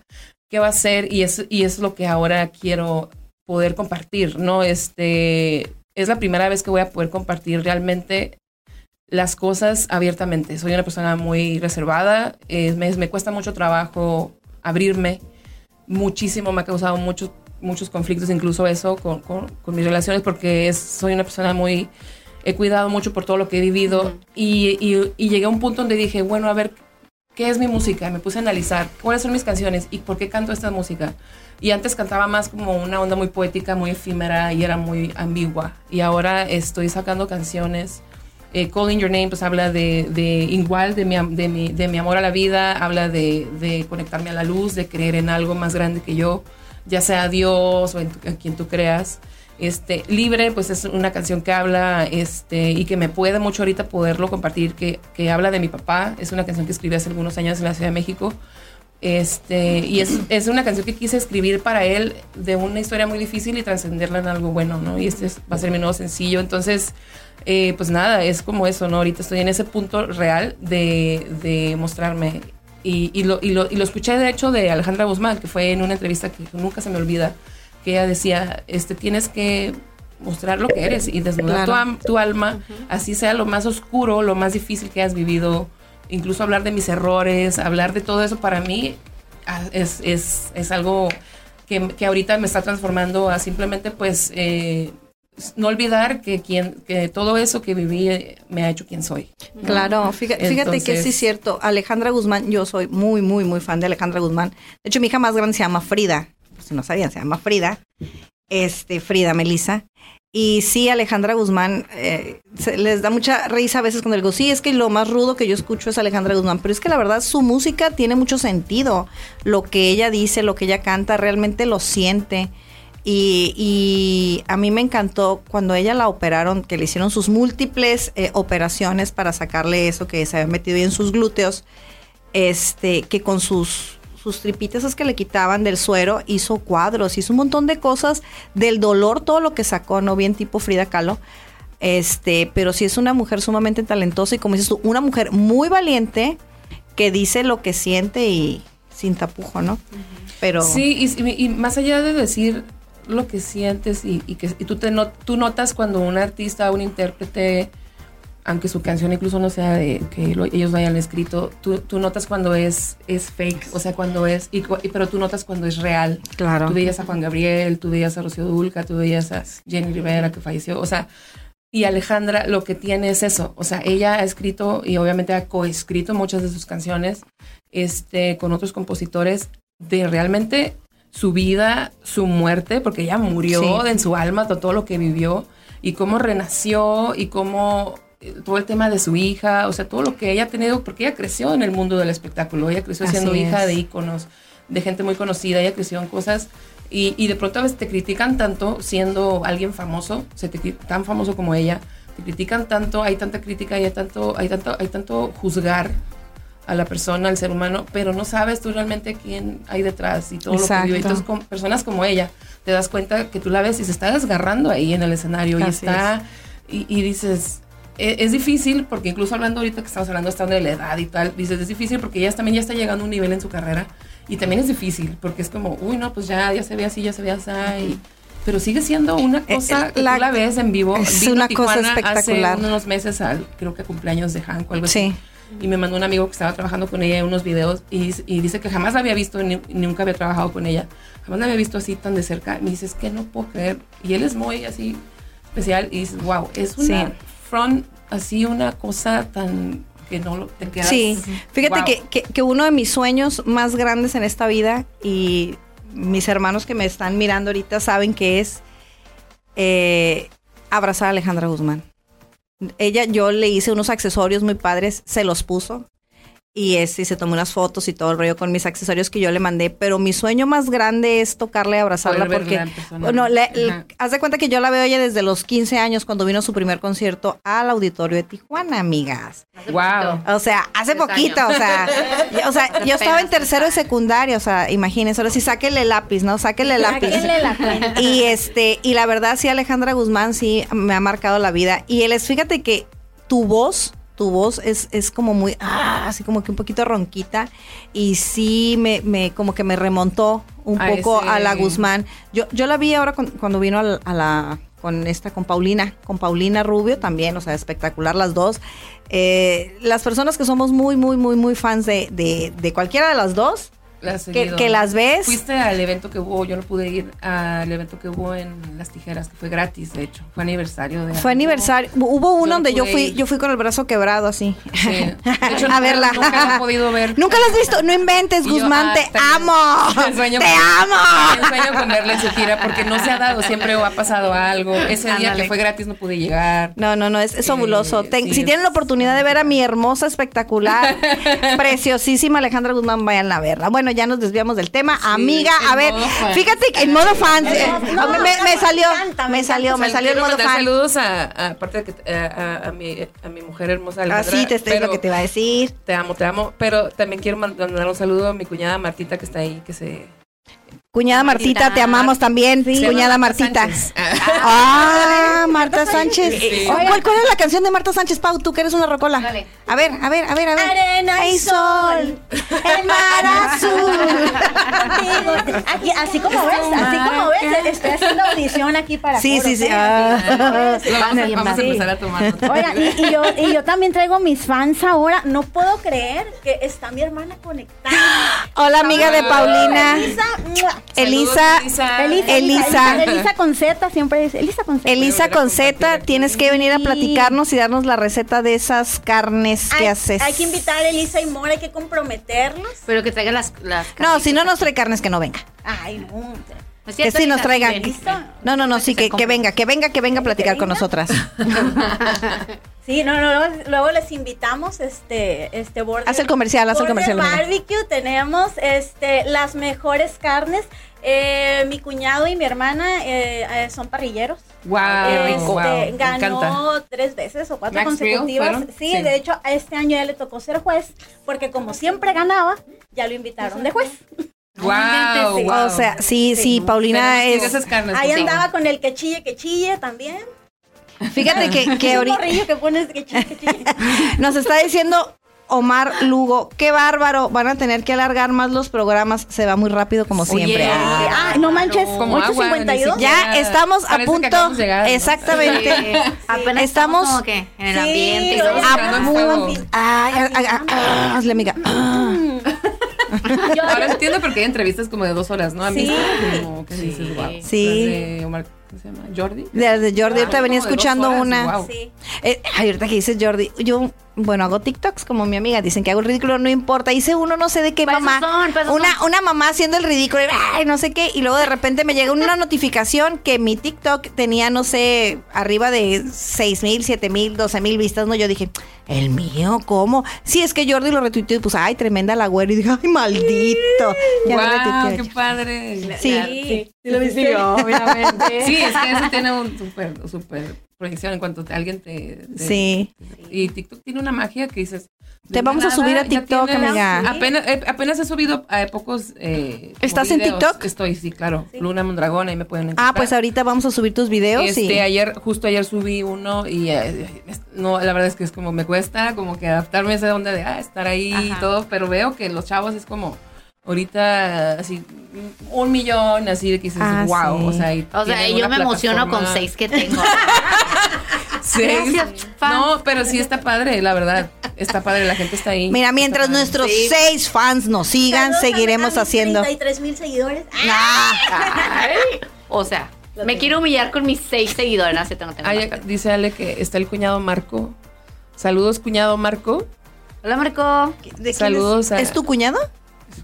¿qué va a ser? Y es, y es lo que ahora quiero poder compartir, ¿no? Este, es la primera vez que voy a poder compartir realmente las cosas abiertamente. Soy una persona muy reservada, eh, me, me cuesta mucho trabajo abrirme, muchísimo, me ha causado muchos, muchos conflictos, incluso eso con, con, mis relaciones, porque soy una persona muy he cuidado mucho por todo lo que he vivido uh -huh. y, y, y, llegué a un punto donde dije, bueno, a ver, ¿qué es mi música? Me puse a analizar cuáles son mis canciones y por qué canto esta música. Y antes cantaba más como una onda muy poética, muy efímera y era muy ambigua. Y ahora estoy sacando canciones. Eh, Calling Your Name pues habla de, de igual de mi, de, mi, de mi amor a la vida, habla de, de conectarme a la luz, de creer en algo más grande que yo, ya sea Dios o en, en quien tú creas. Este, Libre, pues es una canción que habla este, y que me puede mucho ahorita poderlo compartir, que, que habla de mi papá. Es una canción que escribí hace algunos años en la Ciudad de México. Este, y es, es una canción que quise escribir para él de una historia muy difícil y trascenderla en algo bueno, ¿no? Y este es, va a ser mi nuevo sencillo. Entonces, eh, pues nada, es como eso, ¿no? Ahorita estoy en ese punto real de, de mostrarme. Y, y, lo, y, lo, y lo escuché, de hecho, de Alejandra Guzmán, que fue en una entrevista que nunca se me olvida que ella decía, este, tienes que mostrar lo que eres y desnudar Claro. tu, tu alma, así sea lo más oscuro, lo más difícil que has vivido, incluso hablar de mis errores, hablar de todo eso para mí ah, es, es, es algo que, que ahorita me está transformando a simplemente pues eh, no olvidar que, quien, que todo eso que viví eh, me ha hecho quien soy. Claro, fíjate, fíjate que sí es cierto. Alejandra Guzmán, yo soy muy, muy, muy fan de Alejandra Guzmán. De hecho, mi hija más grande se llama Frida. Pues, si no sabían, se llama Frida. Este, Frida Melissa. Y sí, Alejandra Guzmán, eh, se- les da mucha risa a veces cuando digo, sí, es que lo más rudo que yo escucho es Alejandra Guzmán, pero es que la verdad su música tiene mucho sentido. Lo que ella dice, lo que ella canta, realmente lo siente. Y, a mí me encantó cuando ella la operaron, que le hicieron sus múltiples eh, operaciones para sacarle eso que se había metido en sus glúteos, este, que con sus, sus tripitas esas que le quitaban del suero, hizo cuadros, hizo un montón de cosas del dolor, todo lo que sacó, no bien tipo Frida Kahlo. Este, pero sí es una mujer sumamente talentosa y como dices tú, una mujer muy valiente que dice lo que siente y sin tapujo, ¿no? Pero Sí, y, más allá de decir lo que sientes y, y que y tú, te tú notas cuando un artista, un intérprete, aunque su canción incluso no sea de que lo- ellos lo hayan escrito, tú, tú notas cuando es, es fake, o sea, cuando es, y pero tú notas cuando es real. claro. Tú veías a Juan Gabriel, tú veías a Rocío Dulca, tú veías a Jenny Rivera que falleció, o sea, y Alejandra lo que tiene es eso, o sea, ella ha escrito y obviamente ha coescrito muchas de sus canciones este, con otros compositores de realmente su vida, su muerte, porque ella murió Sí. en su alma, todo lo que vivió y cómo renació y cómo todo el tema de su hija, o sea, todo lo que ella ha tenido, porque ella creció en el mundo del espectáculo, ella creció siendo Así hija es. de íconos, de gente muy conocida, ella creció en cosas y, y de pronto a veces te critican tanto siendo alguien famoso, te tan famoso como ella, te critican tanto, hay tanta crítica y hay tanto, hay tanto, hay tanto juzgar a la persona, al ser humano, pero no sabes tú realmente quién hay detrás y todo lo que Exacto. vive. Entonces, con personas como ella, te das cuenta que tú la ves y se está desgarrando ahí en el escenario y Así está, y, y dices, e- es, difícil, porque incluso hablando ahorita que estamos hablando estando de la edad y tal, dices, es difícil porque ella también ya está llegando a un nivel en su carrera y también es difícil porque es como, uy, no, pues ya, ya se ve así, ya se ve así, y- pero sigue siendo una Eh, cosa eh, que la- tú la ves en vivo. es Vino una cosa espectacular. Hace unos meses al, creo que cumpleaños de Hank o algo así Sí. y me mandó un amigo que estaba trabajando con ella en unos videos y, y dice que jamás la había visto ni, ni nunca había trabajado con ella. Jamás la había visto así tan de cerca. Me dice, es que no puedo creer. Y él es muy así especial y dices, wow, es una Sí. Front así, una cosa tan que no lo- te quedas. Sí, fíjate wow. que, que- que uno de mis sueños más grandes en esta vida y mis hermanos que me están mirando ahorita saben que es eh, abrazar a Alejandra Guzmán. Ella, yo le hice unos accesorios muy padres, se los puso y este, y se tomó unas fotos y todo el rollo con mis accesorios que yo le mandé, pero mi sueño más grande es tocarle y abrazarla Poder porque bueno, le- le- haz de cuenta que yo la veo ella desde los 15 años cuando vino su primer concierto al auditorio de Tijuana, amigas. Wow. O sea, hace Tres poquito, años. o sea, yo, o sea, yo estaba en tercero de secundaria, o sea, imagínense, ahora sí, sáquenle el lápiz, ¿no? Sáquenle el lápiz. Sáquenle la cuenta. Y este, y la verdad, sí, Alejandra Guzmán sí me ha marcado la vida. Y él es, fíjate que tu voz, tu voz es, es como muy, ah, así como que un poquito ronquita. Y sí me, me como que me remontó un A poco a la Guzmán. Yo, yo la vi ahora con- cuando vino al- a la, con esta, con Paulina, con Paulina Rubio también, o sea, espectacular las dos. Eh, las personas que somos muy, muy, muy, muy fans de, de, de cualquiera de las dos, La que, las ves. Fuiste al evento que hubo, yo no pude ir al evento que hubo en Las Tijeras, que fue gratis, de hecho. Fue aniversario de Fue aniversario. Hubo uno no donde yo fui, ir. yo fui con el brazo quebrado así. Sí. De hecho, a nunca- verla. Nunca la he podido ver. Nunca lo has visto. No inventes, Y yo, Guzmán. ah, te amo. sueño te amo. Sueño con verla en su gira porque no se ha dado, siempre ha pasado algo. Ese día que fue gratis no pude llegar. No, no, no, es, es fabuloso. Eh, Ten- sí, si es- tienen la oportunidad de ver a mi hermosa, espectacular, preciosísima Alejandra Guzmán, vayan a verla. Bueno, ya nos desviamos del tema. Amiga, en a ver, fíjate que en modo fan. eh, No, a mí me, me me salió, encanta, me salió, me Sal- salió quiero modo mandar fan. saludos a, a- aparte de que a, mi, a mi mujer hermosa Alejandra. Así te estoy lo que te iba a decir. Te amo, te amo. Pero también quiero mandar un saludo a mi cuñada Martita que está ahí, que se Cuñada Martita, te amamos también. Cuñada Martita. Ah, Marta Sánchez. ¿Cuál, cuál es la canción de Marta Sánchez, Pau? Tú que eres una rocola. Dale. A ver, a ver, a ver, a ver. Arena y sol, el mar azul. Aquí, así como ves, así como ves, estoy haciendo audición aquí para Sí, coro, sí, sí. Ah. Vamos, a, vamos a Sí. empezar a tomar. Oigan, y, y yo, y yo también traigo mis fans ahora. No puedo creer que está mi hermana conectada. Hola, amiga de Paulina. Elisa. Elisa. Elisa. Elisa, con Z, siempre dice. Elisa con Z. Elisa con Z, tienes que venir a platicarnos y darnos la receta de esas carnes que haces. hay que invitar a Elisa y Mora, hay que comprometerlos. Pero que traigan las. las No, si no nos trae carnes, que no venga. Ay, no. ¿No es Que sí nos traigan. No, no, no, sí, que, que venga, que venga, que venga a platicar con nosotras. Sí, no, no, luego, luego les invitamos este este border. Haz el comercial, haz el comercial. Barbecue tenemos este las mejores carnes. Eh, mi cuñado y mi hermana eh, eh, son parrilleros. Wow, Este, wow, ganó tres veces o cuatro Max consecutivas. Sí, sí. de hecho, a este año ya le tocó ser juez, porque como siempre ganaba, ya lo invitaron de juez. Wow. O sea, sí, sí, Paulina sí, es. esas carnes. Ahí andaba con el que chille, que chille también. Fíjate que, que ahorita que pones que chille, que chille. nos está diciendo Omar Lugo, qué bárbaro, van a tener que alargar más los programas, se va muy rápido como Oye, siempre. Ah, Ah. no manches, Como agua, 8.52. ni siquiera- Ya estamos a punto. Exactamente. Sí. Apenas Estamos- como que en el Sí, ambiente. todo. estamos A ay, ay, ah, hazle amiga. Ah. Ahora entiendo por qué hay entrevistas como de dos horas, ¿no? A mí Sí. como que dices, wow. Sí. De Omar, ¿cómo se llama? Jordi. De, de Jordi, ahorita Ah, venía escuchando horas, una. Sí. Eh, ahorita que dices Jordi, yo, bueno, hago TikToks como mi amiga, dicen que hago el ridículo, no importa. Hice uno, no sé de qué mamá. son, una, son. una mamá haciendo el ridículo, y, ay, no sé qué, y luego de repente me llega una notificación que mi TikTok tenía, no sé, arriba de 6 mil, 7 mil, 12 mil vistas, ¿no? Yo dije, ¿el mío? ¿Cómo? Sí, es que Jordi lo retuiteó y pues, ay, tremenda la güera. Y dije, ay, maldito. Ya Wow, qué padre. Sí. Sí. Sí, lo viste, obviamente. Sí, es que eso tiene un súper, súper proyección en cuanto te- alguien te, te- Sí. Y TikTok tiene una magia que dices. Te vamos a subir a TikTok, tienes- amiga. Apenas, eh, apenas he subido a pocos. Eh, ¿Estás en. TikTok? Estoy, sí, claro. Luna Mondragón, ahí me pueden encontrar. Ah, pues ahorita vamos a subir tus videos Este, y... ayer, justo ayer subí uno y eh, no, la verdad es que es como me cuesta como que adaptarme a esa onda de ah, estar ahí y todo, pero veo que los chavos es como ahorita así un millón así de que dices Ah, wow, sí. o sea, y O sea, tienen yo me emociono con seis que tengo. Seis. Gracias. No, pero sí está padre, la verdad. Está padre, la gente está ahí. Mira, mientras nuestros Sí. seis fans nos sigan, Saludos seguiremos a haciendo. 33 mil seguidores. Ay. O sea, me quiero humillar con mis seis seguidores. No tengo, tengo Ay, más. dice Ale que está el cuñado Marco. Saludos, cuñado Marco. Hola, Marco. ¿De Saludos es? a- ¿Es tu cuñado?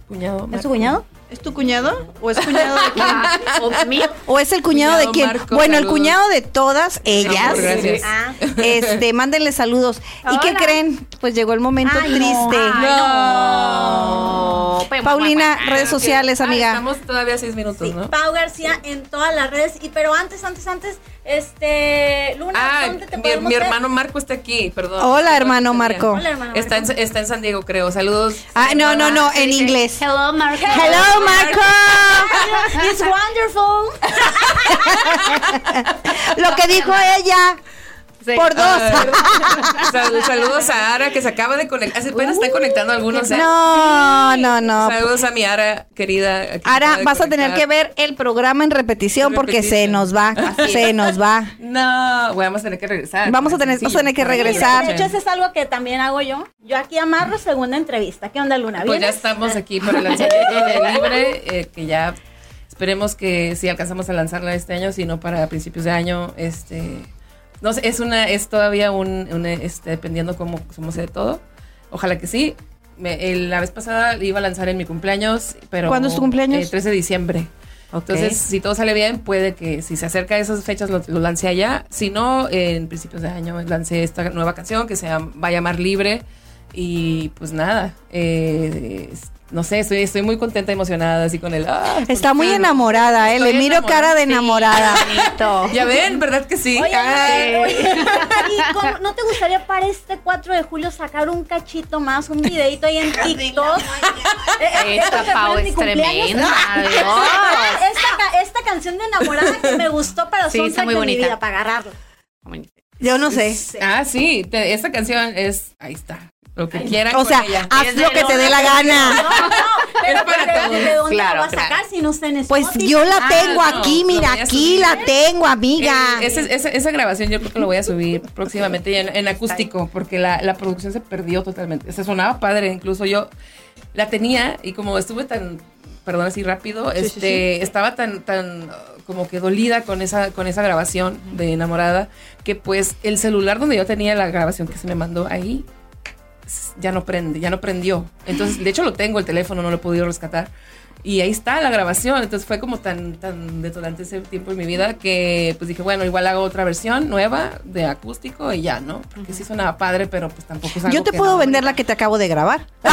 Cuñado ¿Es tu cuñado? ¿Es tu cuñado? ¿O es cuñado de quién? Ah, ¿O mío? ¿O es el cuñado, Cuñado de quién? Marco, bueno, el cuñado de todas ellas. Gracias. Ah. Este, mándenle saludos. ¿Y qué creen? Pues llegó el momento Ay, no. triste. Ay, no. Paulina, redes Ah, sociales, ah, amiga. estamos todavía seis minutos, Sí, ¿no? Pau García en todas las redes. Y pero antes, antes, antes, este, Luna, Ah, ¿dónde te mi, podemos mi ver? hermano Marco está aquí, perdón. Hola, hermano. Marco. Hola, hermano. Está en, Marco. está en San Diego, creo. Saludos. Ah, no, no, no, en inglés. Hello, Marco. Hello, Marco. It's wonderful. Lo que dijo ella. Sí. Por dos. Ah, sal- saludos a Ara, que se acaba de conectar. Hace apenas están conectando algunos, ¿eh? No, no, no. Saludos a mi Ara, querida. de vas a tener que ver el programa en repetición En porque se repetición. nos va, se nos va. No, vamos a tener que regresar. Vamos a tener- vamos a tener que Sí, regresar. de hecho, eso es algo que también hago yo. Yo aquí amarro segunda entrevista. ¿Qué onda, Luna? Pues ya ¿Vienes? estamos aquí para el lanzamiento de Libre, eh, que ya esperemos que si alcanzamos a lanzarla este año, si no para principios de año, este, no sé, es una, es todavía un, un, este, dependiendo cómo, cómo sea de todo. Ojalá que sí. Me- el- la vez pasada iba a lanzar en mi cumpleaños, pero ¿Cuándo es tu cumpleaños? El 13 de diciembre. Entonces, si todo sale bien, puede que si se acerca a esas fechas lo, lo lance allá. Si no, en principios de año lancé esta nueva canción que se llama- va a llamar Libre. Y pues nada, eh, no sé, estoy, estoy muy contenta, emocionada, así con el... ah, Está muy enamorada, ¿eh? Le miro enamorada. cara de enamorada. Ya ven, ¿verdad que sí? Oye, Ay. oye, ¿y cómo- no te gustaría para este 4 de julio sacar un cachito más, un videito ahí en TikTok? Esta ¿te Pau es tremenda. Esta, esta canción de enamorada que me gustó para Sí, soundtrack muy de mi bonita. vida, para agarrarlo. Yo no sé. Ah, sí, te- esta canción es... Ahí está, lo que quieran O sea, ella. haz lo que te dé la No, gana. no, pero, Es para pero, todos. ¿de dónde Claro, la vas a claro. sacar si no está en Pues Spotify? yo la Ah, tengo no, aquí, mira, aquí subir. la tengo, amiga. Eh, ese- ese- esa grabación yo creo que lo voy a subir próximamente en, en acústico, porque la, la producción se perdió totalmente. Se sonaba padre, incluso yo la tenía y como estuve tan, perdón así rápido, este, estaba tan, tan como que dolida con esa, con esa grabación de enamorada, que pues el celular donde yo tenía la grabación que se me mandó ahí ya no prende, ya no prendió. Entonces, de hecho lo tengo el teléfono, no lo he podido rescatar. Y ahí está la grabación, entonces fue como tan, tan detonante ese tiempo en mi vida que pues dije, bueno, igual hago otra versión nueva de acústico y ya, ¿no? Porque sí sonaba padre, pero pues tampoco es algo Yo te que puedo no- vender la que te acabo de grabar.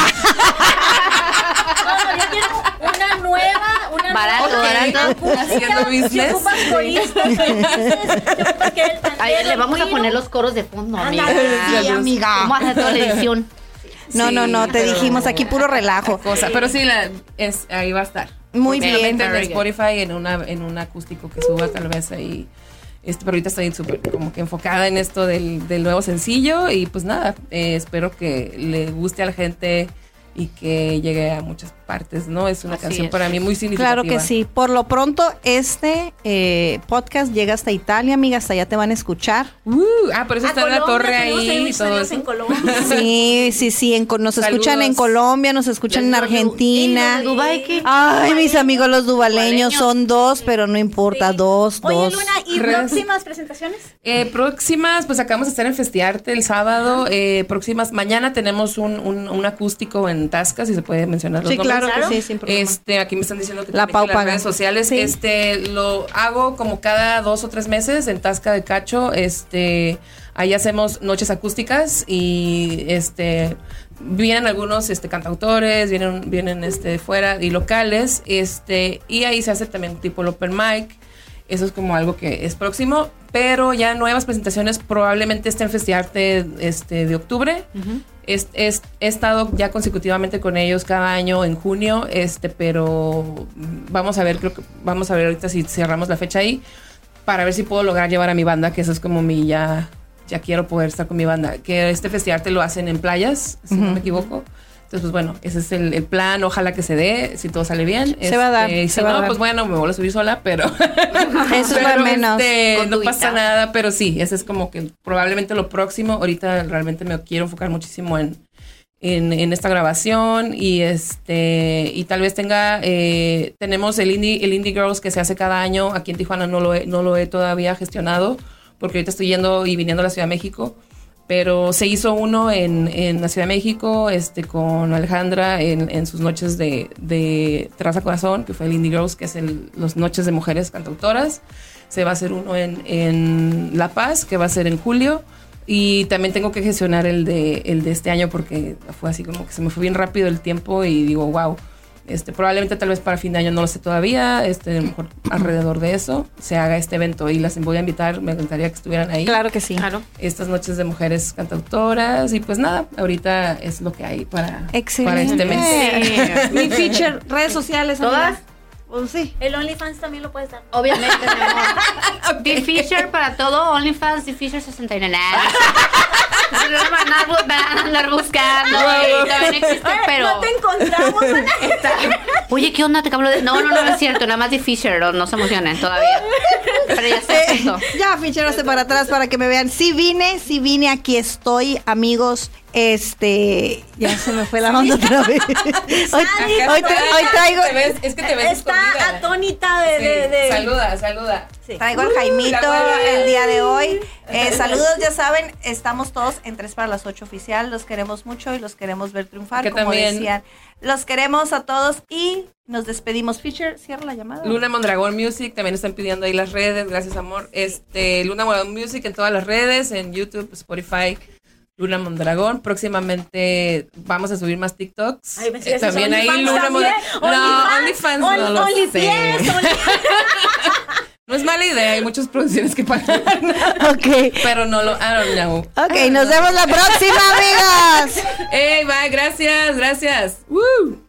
No, no, yo quiero una nueva, una Barato, nueva. barato. Haciendo Si business. ocupas coristas, entonces, si ocupas que el Ay, tanteo, le vamos a poner los coros de fondo, amiga. Sí, amiga. Vamos a hacer toda la edición. No, Sí, no, no, te dijimos aquí puro relajo. cosa. Pero sí, la, es, ahí va a estar. Muy bien. En. Spotify, en, una, en un acústico que suba tal vez ahí. Este, pero ahorita estoy súper como que enfocada en esto del, del nuevo sencillo y pues nada, eh, espero que le guste a la gente y que llegue a muchas partes, ¿no? Es una Así canción es. para mí muy significativa. Claro que sí. Por lo pronto, este eh, podcast llega hasta Italia, amiga. Hasta allá te van a escuchar. Uh, ah, por eso A está en la torre ahí y unos todo amigos eso. en Colombia. Sí, sí, sí. en nos escuchan en. Colombia, nos escuchan en Los Argentina. Ay, mis amigos los dubaleños son dos, pero no importa, dos, Oye, dos. Luna, ¿y próximas presentaciones? Eh, próximas, pues acabamos de estar en Festiarte el sábado. Eh, próximas, mañana tenemos un, un, un acústico en Tasca, si se puede mencionar los Sí, nombres. claro que Claro. sí, sin problema. Este, aquí me están diciendo que La que Pau las paga. redes sociales. Sí. Este, lo hago como cada dos o tres meses en Tasca de Cacho. Este, ahí hacemos noches acústicas y este vienen algunos este cantautores, vienen vienen este fuera y locales, este, y ahí se hace también tipo el open mic. Eso es como algo que es próximo, pero ya nuevas presentaciones probablemente estén en este, de octubre. Es- es- he estado ya consecutivamente con ellos cada año en junio, este, pero vamos a ver, creo que vamos a ver ahorita si cerramos la fecha ahí para ver si puedo lograr llevar a mi banda, que eso es como mi ya, ya quiero poder estar con mi banda. Que este festival te lo hacen en playas, si no me equivoco. Entonces, pues bueno, ese es el, el plan. Ojalá que se dé, si todo sale bien. Se va a dar, Este, y se va a dar. pues bueno, me voy a subir sola, pero. Eso es lo menos. este, no pasa nada, pero sí, ese es como que probablemente lo próximo. Ahorita realmente me quiero enfocar muchísimo en, en, en esta grabación y este y tal vez tenga eh, tenemos el indie el indie girls que se hace cada año aquí en Tijuana no lo he, no lo he todavía gestionado porque ahorita estoy yendo y viniendo a la Ciudad de México pero se hizo uno en, en la Ciudad de México este con Alejandra en, en sus noches de, de Traza Corazón que fue el Indie Girls que es el, los noches de mujeres cantautoras se va a hacer uno en, en La Paz que va a ser en julio y también tengo que gestionar el de, el de este año porque fue así como que se me fue bien rápido el tiempo y digo, wow. Este, probablemente tal vez para fin de año no lo sé todavía, este, a lo mejor alrededor de eso se haga este evento y las voy a invitar, me encantaría que estuvieran ahí. Claro que sí. Claro. Estas noches de mujeres cantautoras y pues nada, ahorita es lo que hay para, para este mes. Mi feature, redes sociales. ¿Todas? amiga. Pues sí. El OnlyFans también lo puedes dar. Obviamente tenemos The Fisher para todo, OnlyFans, The Fisher 69. No van a bu- van a andar buscando. y también existe, Oye, pero. No te encontramos. Está- Oye, ¿qué onda? Te hablo de. No, no, no, no es cierto. Nada más The Fisher. No, no se emocionen todavía. Pero ya está Eh, ya, ficheroste para atrás para que me vean. Sí vine, sí vine, aquí estoy, amigos. Este, ya se me fue la onda otra vez. Hoy, Acá hoy está, tra- hoy traigo, te ves- es que te ves Está escondida. atónita de... Sí, de, de- Saluda, saluda. Sí. traigo al Jaimito la huele. el día de hoy. Eh, saludos, ya saben, estamos todos en tres para las ocho oficial. Los queremos mucho y los queremos ver triunfar, Que como también- decían. Los queremos a todos y nos despedimos. Fisher, cierra la llamada. Luna Mondragón Music, también están pidiendo ahí las redes, gracias amor. Este, Luna Mondragón Music en todas las redes, en YouTube, Spotify, Luna Mondragón. Próximamente vamos a subir más TikToks. Ay, me Eh, también ahí Luna. Mondragón. No, OnlyFans no Only- lo Only sé. pies, only- No es mala idea, hay muchas producciones que pagan. Ok. Pero no lo, I don't know. Ok, nos vemos la próxima, amigas. Hey, bye, gracias, gracias. Woo.